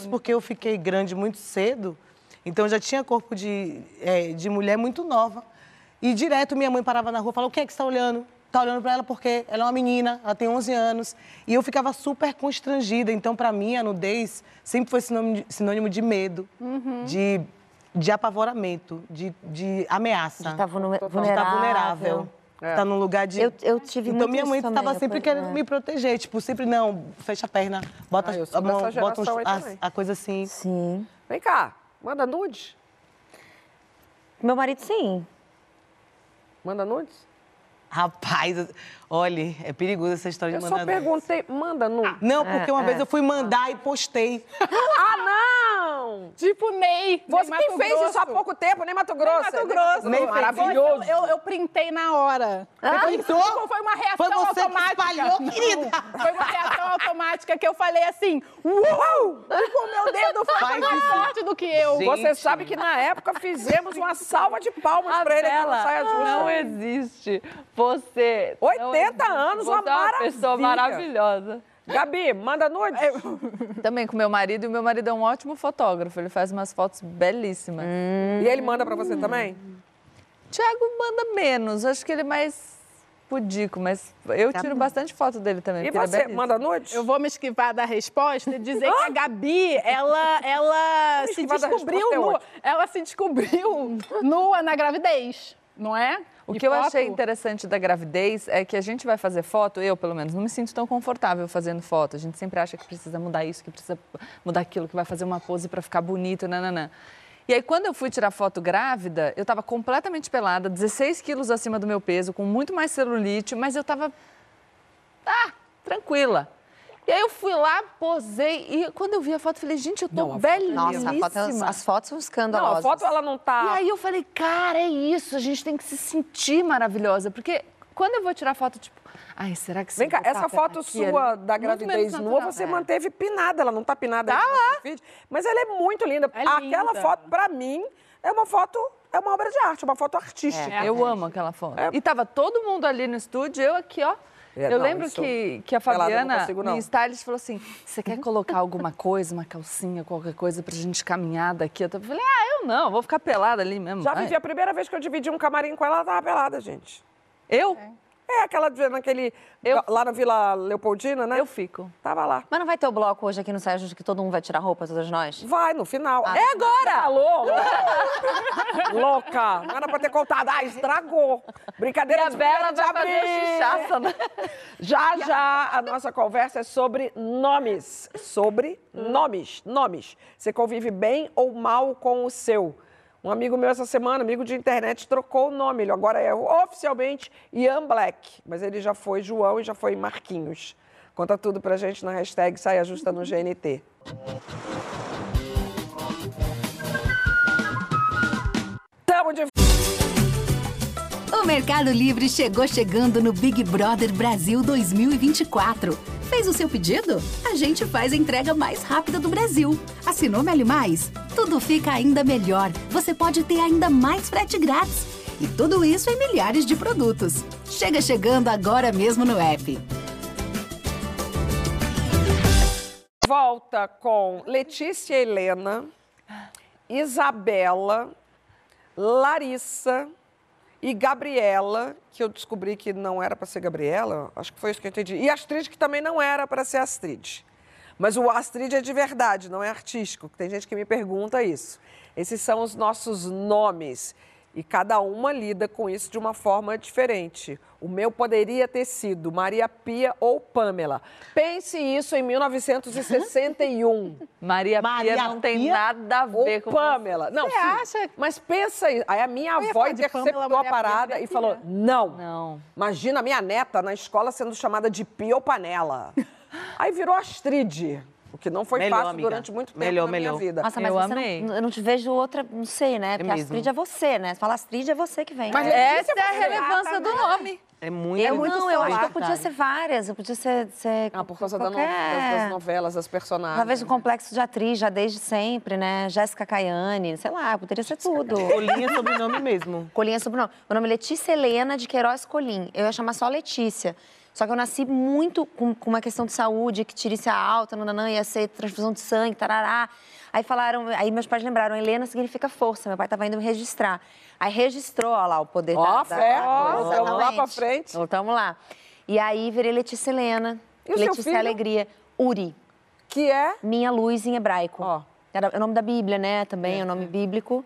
porque eu fiquei grande muito cedo. Então já tinha corpo de, é, de mulher muito nova. E direto minha mãe parava na rua e falava: o que é que você está olhando? Está olhando para ela porque ela é uma menina, ela tem 11 anos. E eu ficava super constrangida. Então, para mim, a nudez sempre foi sinônimo de, medo, de, de apavoramento, de, de ameaça. De estar vulne- De estar vulnerável. É. Estar num lugar de. Eu, eu tive Então muito minha mãe estava também, sempre depois, querendo é. me proteger, tipo, sempre não, fecha a perna, bota Ah, eu a mão, bota aí a, a coisa assim. Sim. Vem cá, manda nudes. Meu marido, sim. Manda nudes. Rapaz, olha, é perigoso essa história Eu de só mandar nude. perguntei, manda nu. Não, porque uma É, vez é. eu fui mandar e postei. Ah, não! Tipo Ney. Você Ney quem Mato fez Grosso. isso há pouco tempo, nem Mato Grosso. Mato Grosso. Ney maravilhoso. Eu, eu, eu printei na hora. Ah, foi, printou? foi uma reação Foi você que automática. espalhou, querida. Foi uma reação automática que eu falei assim, uau! Tipo, o meu dedo foi Faz mais forte do que eu. Você sabe que na época fizemos uma salva de palmas A pra ele aqui no Bela Saia Justa. não existe. Você. 80 não existe. anos, Você uma é uma pessoa maravilhosa. Gabi, manda nude. Também com meu marido, e o meu marido é um ótimo fotógrafo. Ele faz umas fotos belíssimas. E ele manda pra você também? Tiago manda menos, acho que ele é mais pudico, mas eu Tá tiro bastante foto dele também. E é você, belíssimo. manda nude? Eu vou me esquivar da resposta e dizer que a Gabi, ela, ela se descobriu é nua. Ela se descobriu nua na gravidez, não é? O que eu achei interessante da gravidez é que a gente vai fazer foto, eu pelo menos não me sinto tão confortável fazendo foto. A gente sempre acha que precisa mudar isso, que precisa mudar aquilo, que vai fazer uma pose para ficar bonito, nananã. E aí, quando eu fui tirar foto grávida, eu estava completamente pelada, 16 quilos acima do meu peso, com muito mais celulite, mas eu estava ah, tranquila. E aí eu fui lá, posei, e quando eu vi a foto, eu falei, gente, eu tô belíssima. Nossa, foto- as fotos são escandalosas. Não, a foto ela não tá. E aí eu falei, cara, é isso, a gente tem que se sentir maravilhosa. Porque quando eu vou tirar foto, tipo, ai, será que se Vem cá, essa foto aqui, sua ali? da gravidez nua, você É. manteve pinada, ela não tá pinada tá lá. Feed, mas ela é muito linda. Aquela linda. foto, pra mim, é uma foto, é uma obra de arte, uma foto artística. É, eu amo aquela foto. E tava todo mundo ali no estúdio, eu aqui, ó. É, eu não, lembro isso- que, que a não Fabiana, consigo, não. minha stylist, falou assim: você quer colocar alguma coisa, uma calcinha, qualquer coisa pra gente caminhar daqui? Eu falei, ah, eu não, vou ficar pelada ali mesmo. Já vai." vivi a primeira vez que eu dividi um camarim com ela, ela tava pelada, gente. Eu? É, aquela de- naquele. Lá na Vila Leopoldina, né? Eu fico. Tava lá. Mas não vai ter o bloco hoje aqui no Saia Justa que todo mundo vai tirar roupa, todas nós? Vai, no final. Ah, é agora! Alô? Louca! Não era pra ter contado. Ah, estragou. Brincadeira E a de Bela de vai fazer chuchaça, né? Já, já, a nossa conversa é sobre nomes. Sobre nomes. Nomes. Você convive bem ou mal com o seu? Um amigo meu essa semana, amigo de internet, trocou o nome. Ele agora é oficialmente Ian Black. Mas ele já foi João e já foi Marquinhos. Conta tudo pra gente na hashtag Saia Justa no GNT. Tamo de O Mercado Livre chegou chegando no Big Brother Brasil 2024. Fez o seu pedido? A gente faz a entrega mais rápida do Brasil. Assinou Meli Mais? Tudo fica ainda melhor. Você pode ter ainda mais frete grátis. E tudo isso em milhares de produtos. Chega chegando agora mesmo no app. volta com Letícia Helena, Isabela, Larissa e Gabriela, que eu descobri que não era para ser Gabriela, acho que foi isso que eu entendi. E Astrid, que também não era para ser Astrid. Mas o Astrid é de verdade, não é artístico. Tem gente que me pergunta isso. Esses são os nossos nomes. E cada uma lida com isso de uma forma diferente. O meu poderia ter sido Maria Pia ou Pamela. Pense isso em 1961. Maria, Pia não tem nada a ver ou com Pamela. Não, Você sim, acha? Mas pensa aí. Aí a minha avó de Pamela, interceptou a Maria Pia, parada Maria e falou: Pia. não. Não. Imagina a minha neta na escola sendo chamada de Pia ou Panela. Aí virou Astrid. O que não foi Melhor, fácil amiga. durante muito tempo Melhor, na minha melhor. vida. Nossa, mas Eu você amei. Não, eu não te vejo outra, não sei, né? Porque mesmo. Astrid é você, né? Você fala Astrid é você que vem. Mas é. Essa é a relevância do nome. É muito, Eu muito não, eu acho que eu podia ser várias. Eu podia ser. ser Ah, por causa da no- qualquer- das, novelas, das personagens. Talvez um complexo de atriz, já desde sempre, né? Jéssica Caiane, sei lá, poderia ser tudo. Colinha é sobrenome mesmo. Colinha é sobrenome. Meu nome é Letícia Helena de Queiroz Colim. Eu ia chamar só Letícia. Só que eu nasci muito com, com uma questão de saúde, que tirícia alta, nananã, ia ser transfusão de sangue, tarará. Aí falaram, aí meus pais lembraram, Helena significa força. Meu pai estava indo me registrar. Aí registrou, ó lá, o poder Ó, da... da- fé. Ó, Voltamos lá pra frente. Voltamos lá. E aí virei Letícia Helena. E Letícia? Alegria. Uri. Que é? Minha luz em hebraico. Ó. Era o nome da Bíblia, né? Também é o nome bíblico.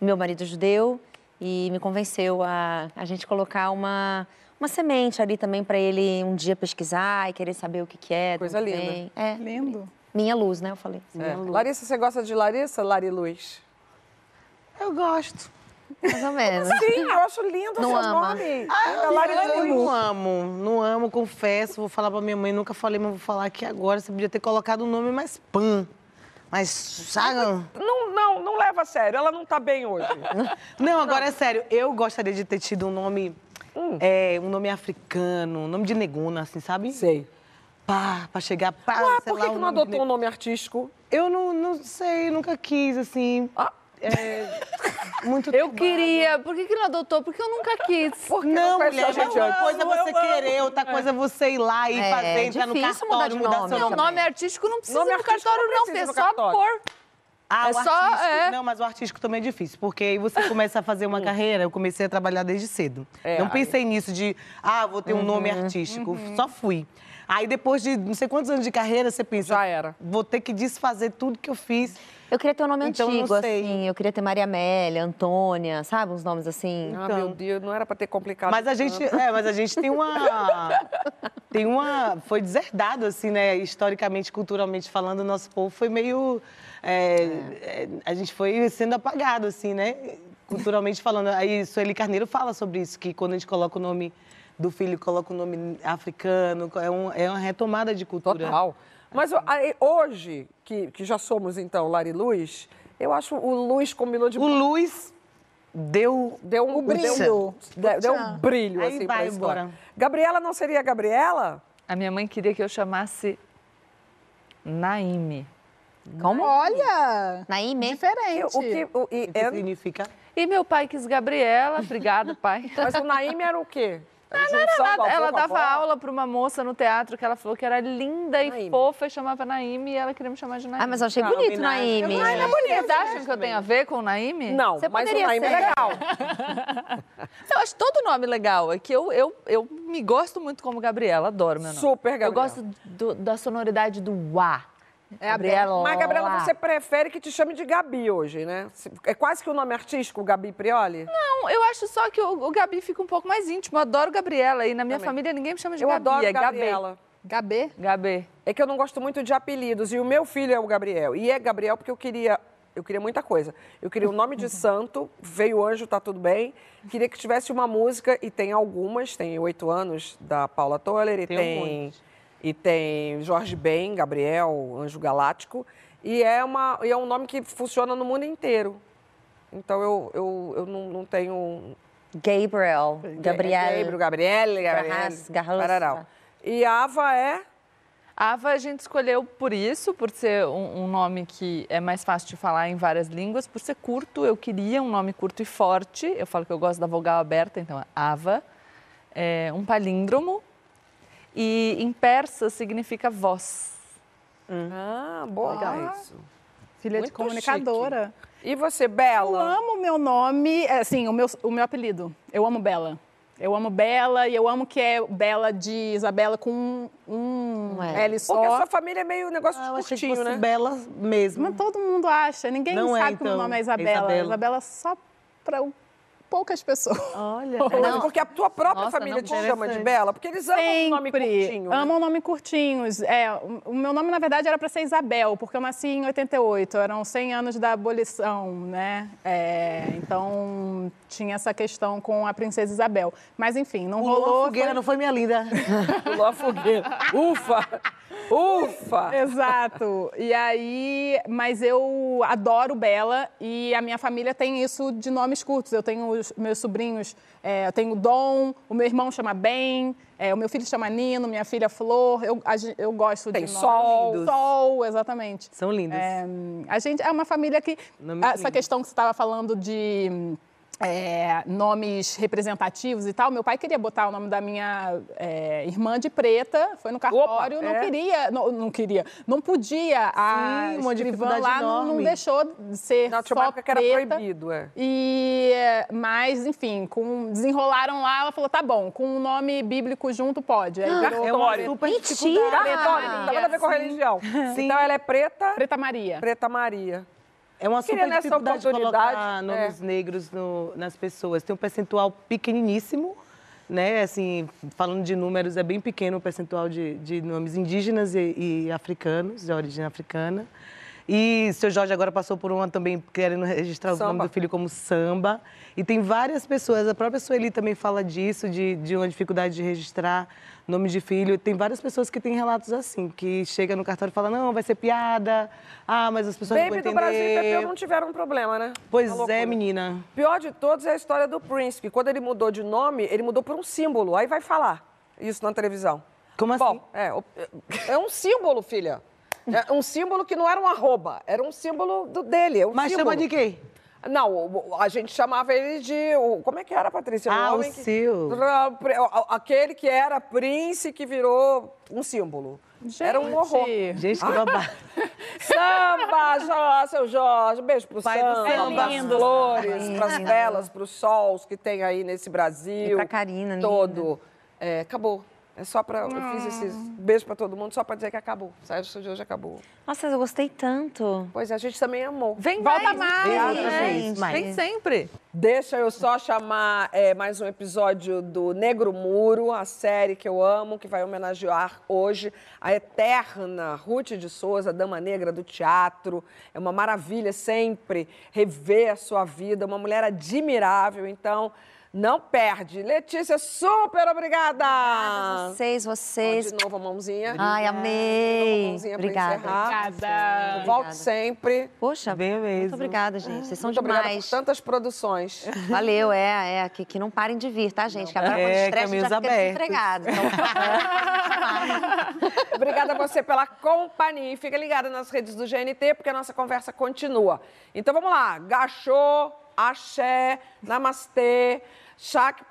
Meu marido é judeu e me convenceu a, a gente colocar uma, uma semente ali também para ele um dia pesquisar e querer saber o que, que é. Coisa linda. vem. É. Lindo. Minha luz, né? Eu falei. É. Larissa, você gosta de Larissa, Lari Luz? Eu gosto. Mais ou menos. Sim, eu acho lindo o Não seu ama. nome. Ah, Ainda Lari eu Luz. não amo, não amo, confesso. Vou falar pra minha mãe, nunca falei, mas vou falar aqui agora. Você podia ter colocado um nome mais pan. Mas, sabe? Não, não, não leva a sério. Ela não tá bem hoje. Não, agora é sério. Eu gostaria de ter tido um nome, é, um nome africano, um nome de neguna, assim, sabe? Sei. Pá, pra chegar, pá, Ué, sei por lá, que, que não nome de adotou um nome artístico? Eu não, não sei, nunca quis, assim. Ah. É, muito Eu queria. Por que, que não adotou? Porque eu nunca quis. Porque Não, faz mulher, sentido. uma coisa é você querer, outra coisa é você ir lá e É, fazer, entrar no mudar cartório, de mudar nome seu Não, nome. nome artístico não precisa Nome no cartório, não não, é cartório. pôr. Ah, É o só- artístico, é. Não, mas o artístico também é difícil, porque aí você começa a fazer uma carreira, eu comecei a trabalhar desde cedo. É, não aí- pensei nisso de, ah, vou ter um nome artístico, só fui. Aí depois de não sei quantos anos de carreira, você pensa, Já era. vou ter que desfazer tudo que eu fiz. Eu queria ter um nome Então, antigo, assim. Eu queria ter Maria Amélia, Antônia, sabe? Uns nomes assim. Ah, Então. meu Deus, não era pra ter complicado. Mas a gente, é, mas a gente tem uma, tem uma, foi deserdado assim, né? Historicamente, culturalmente falando, o nosso povo foi meio, é, é, a gente foi sendo apagado assim, né? Culturalmente falando. Aí Sueli Carneiro fala sobre isso, que quando a gente coloca o nome do filho, coloca o nome africano, é, um, é uma retomada de cultura. Total. Mas aí, hoje, que, que já somos, então, Lari Luz, eu acho o Luz combinou de... O Luiz deu Deu um O brilho. Deu, deu, deu um brilho, Aí assim, vai pra história. embora. Gabriela não seria Gabriela? A minha mãe queria que eu chamasse Naime. Como? Olha! Naime? Diferente. O que, o, e, o que é- significa E meu pai quis Gabriela. Obrigada, pai. mas o Naime era o quê? Era Não era nada. avô Ela a dava aula para uma moça no teatro que ela falou que era linda e Naime. fofa e chamava Naime e ela queria me chamar de Naime. Ah, mas eu achei Ah, bonito. Naime. Naime é bonito. Vocês acham que eu tenho a ver com Naime? Não, Você mas o poderia Naime ser. é legal. Eu acho todo nome legal. É que eu, eu, eu me gosto muito como Gabriela, adoro meu nome. Super Gabriela. Eu gosto do- da sonoridade do uá. É a Gabriela. Mas, Gabriela, você prefere que te chame de Gabi hoje, né? É quase que o nome artístico, Gabi Prioli? Não, eu acho só que o, o Gabi fica um pouco mais íntimo. Eu adoro Gabriela e na minha família ninguém me chama de Eu Gabi. adoro é Gabriela. Gabê? Gabi. Gabi. É que eu não gosto muito de apelidos. E o meu filho é o Gabriel. E é Gabriel porque eu queria. Eu queria muita coisa. Eu queria o nome de santo, veio o anjo, tá tudo bem. Queria que tivesse uma música, e tem algumas, tem oito anos, da Paula Toller, e Tem tem. E tem Jorge Ben, Gabriel, Anjo Galáctico. E é, uma, e é um nome que funciona no mundo inteiro. Então eu, eu, eu não, não tenho. Gabriel. Gabriel. Gabriel, Gabriel, Gabriel. Garras-. E Ava é. Ava a gente escolheu por isso, por ser um, um nome que é mais fácil de falar em várias línguas, por ser curto. Eu queria um nome curto e forte. Eu falo que eu gosto da vogal aberta, então é Ava. É um palíndromo. E em persa significa voz. Ah, boa. isso. Filha de Muito comunicadora. E você, Eu Bela? amo meu nome, é, assim, o meu, o meu apelido. Eu amo Bela. Eu amo Bela e eu amo que é Bela de Isabela com um, um Um L. Só. Porque a sua família é meio negócio Ah, eu de achei que curtinho, fosse né? Bela mesmo. Mas todo mundo acha. Ninguém Não é, sabe que o meu então. nome é É Isabela. Isabela. Isabela só para poucas pessoas. Olha. Mas porque a tua própria Nossa, família não, te chama de. Bela, porque eles amam um nome curtinho. né? Amam nome curtinhos. É, o- o meu nome, na verdade, era para ser Isabel, porque eu nasci em 88, eram 100 anos da abolição, né? É, então, tinha essa questão com a princesa Isabel. Mas, enfim, não Pulou rolou. a fogueira, foi- não foi minha linda. Pulou a fogueira. Ufa! Ufa! Exato. E aí, mas eu adoro Bela e a minha família tem isso de nomes curtos. Eu tenho os meus sobrinhos, é, eu tenho o Dom, o meu irmão chama Ben, é, o meu filho chama Nino, minha filha Flor. Eu, a eu gosto Tem de Sol. nomes. Sol, exatamente. São lindos. É, a gente é uma família que. Essa lindos. questão que você estava falando de é, nomes representativos e tal, meu pai queria botar o nome da minha é, irmã de preta, foi no cartório, Opa, não é? queria, não, não queria, não podia, a Sim, uma escrivã lá não, não deixou de ser uma só época que era preta. proibido, é. E, mas, enfim, com, desenrolaram lá, ela falou, tá bom, com um nome bíblico junto pode. Aí virou É uma super Mentira! Cartório, não tem nada a ver com Sim. religião. Então ela é preta, Preta Maria. Preta Maria. É uma super dificuldade de colocar é. nomes negros no- nas pessoas. Tem um percentual pequeniníssimo, né? Assim, falando de números, é bem pequeno o percentual de, de nomes indígenas e, e africanos, de origem africana. E seu Jorge agora passou por uma também querendo registrar o nome do filho como samba. E tem várias pessoas, a própria Sueli também fala disso, de, de uma dificuldade de registrar nome de filho. Tem várias pessoas que têm relatos assim, que chega no cartório e fala, não, vai ser piada. Ah, mas as pessoas Baby não vão do Brasil e entender. Pepeu não tiveram problema, né? Pois loucura. é, menina. Pior de todos é a história do Prince, que quando ele mudou de nome, ele mudou por um símbolo. Aí vai falar isso na televisão. Como assim? Bom, é, é um símbolo, filha. É um símbolo que não era um arroba, era um símbolo do, dele. É um Mas símbolo. chama de quê? Não, a gente chamava ele de. Como é que era, Patrícia? Ah, o seu. Aquele que era Prince que virou um símbolo. Era um horror. Gente, que babado. Samba, Jorge, seu Jorge. Beijo pro Pai do samba, samba. pras Lindo. flores, Lindo. pras velas, pros sols que tem aí nesse Brasil. E pra Karina. Todo. É, acabou. É só pra. Eu fiz esse beijo pra todo mundo só pra dizer que acabou. Sérgio de hoje acabou. Nossa, eu gostei tanto. Pois é, a gente também amou. Vem Volta mais, mais, vem, mais, vez, mais. vem sempre. Deixa eu só chamar é, mais um episódio do Negro Muro, a série que eu amo, que vai homenagear hoje a eterna Ruth de Souza, Dama Negra do teatro. É uma maravilha sempre rever a sua vida, uma mulher admirável, então não perde. Letícia, super obrigada! Vocês, vocês. De novo a mãozinha. Ai, De novo a amei. mãozinha pra Obrigada. encerrar. Obrigada. Volte sempre. Poxa, Bem mesmo. muito obrigada, gente. Vocês são Muito obrigada demais. por tantas produções. Valeu, é, é. Que, que não parem de vir, tá, gente? Que agora quando É, estresse, já fica desempregado. Então, Obrigada a você pela companhia. E fica ligada nas redes do GNT, porque a nossa conversa continua. Então vamos lá. Gachô, axé, namastê, shak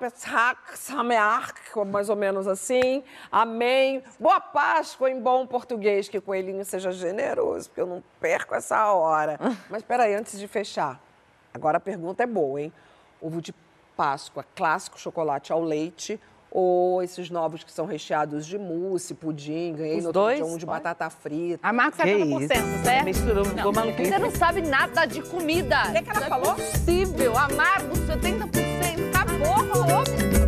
sameach, mais ou menos assim. Amém. Boa Páscoa em bom português. Que o coelhinho seja generoso, porque eu não perco essa hora. Mas peraí, antes de fechar. Agora a pergunta é boa, hein? Ovo de Páscoa clássico, chocolate ao leite ou esses novos que são recheados de mousse, pudim, ganhei Os no outro dois? dia um de batata frita. A marca 70%, certo? Misturou, ficou maluquinho. Você não sabe nada de comida. O que, que ela falou? Possível, amargo 70% socorro, obstáculo.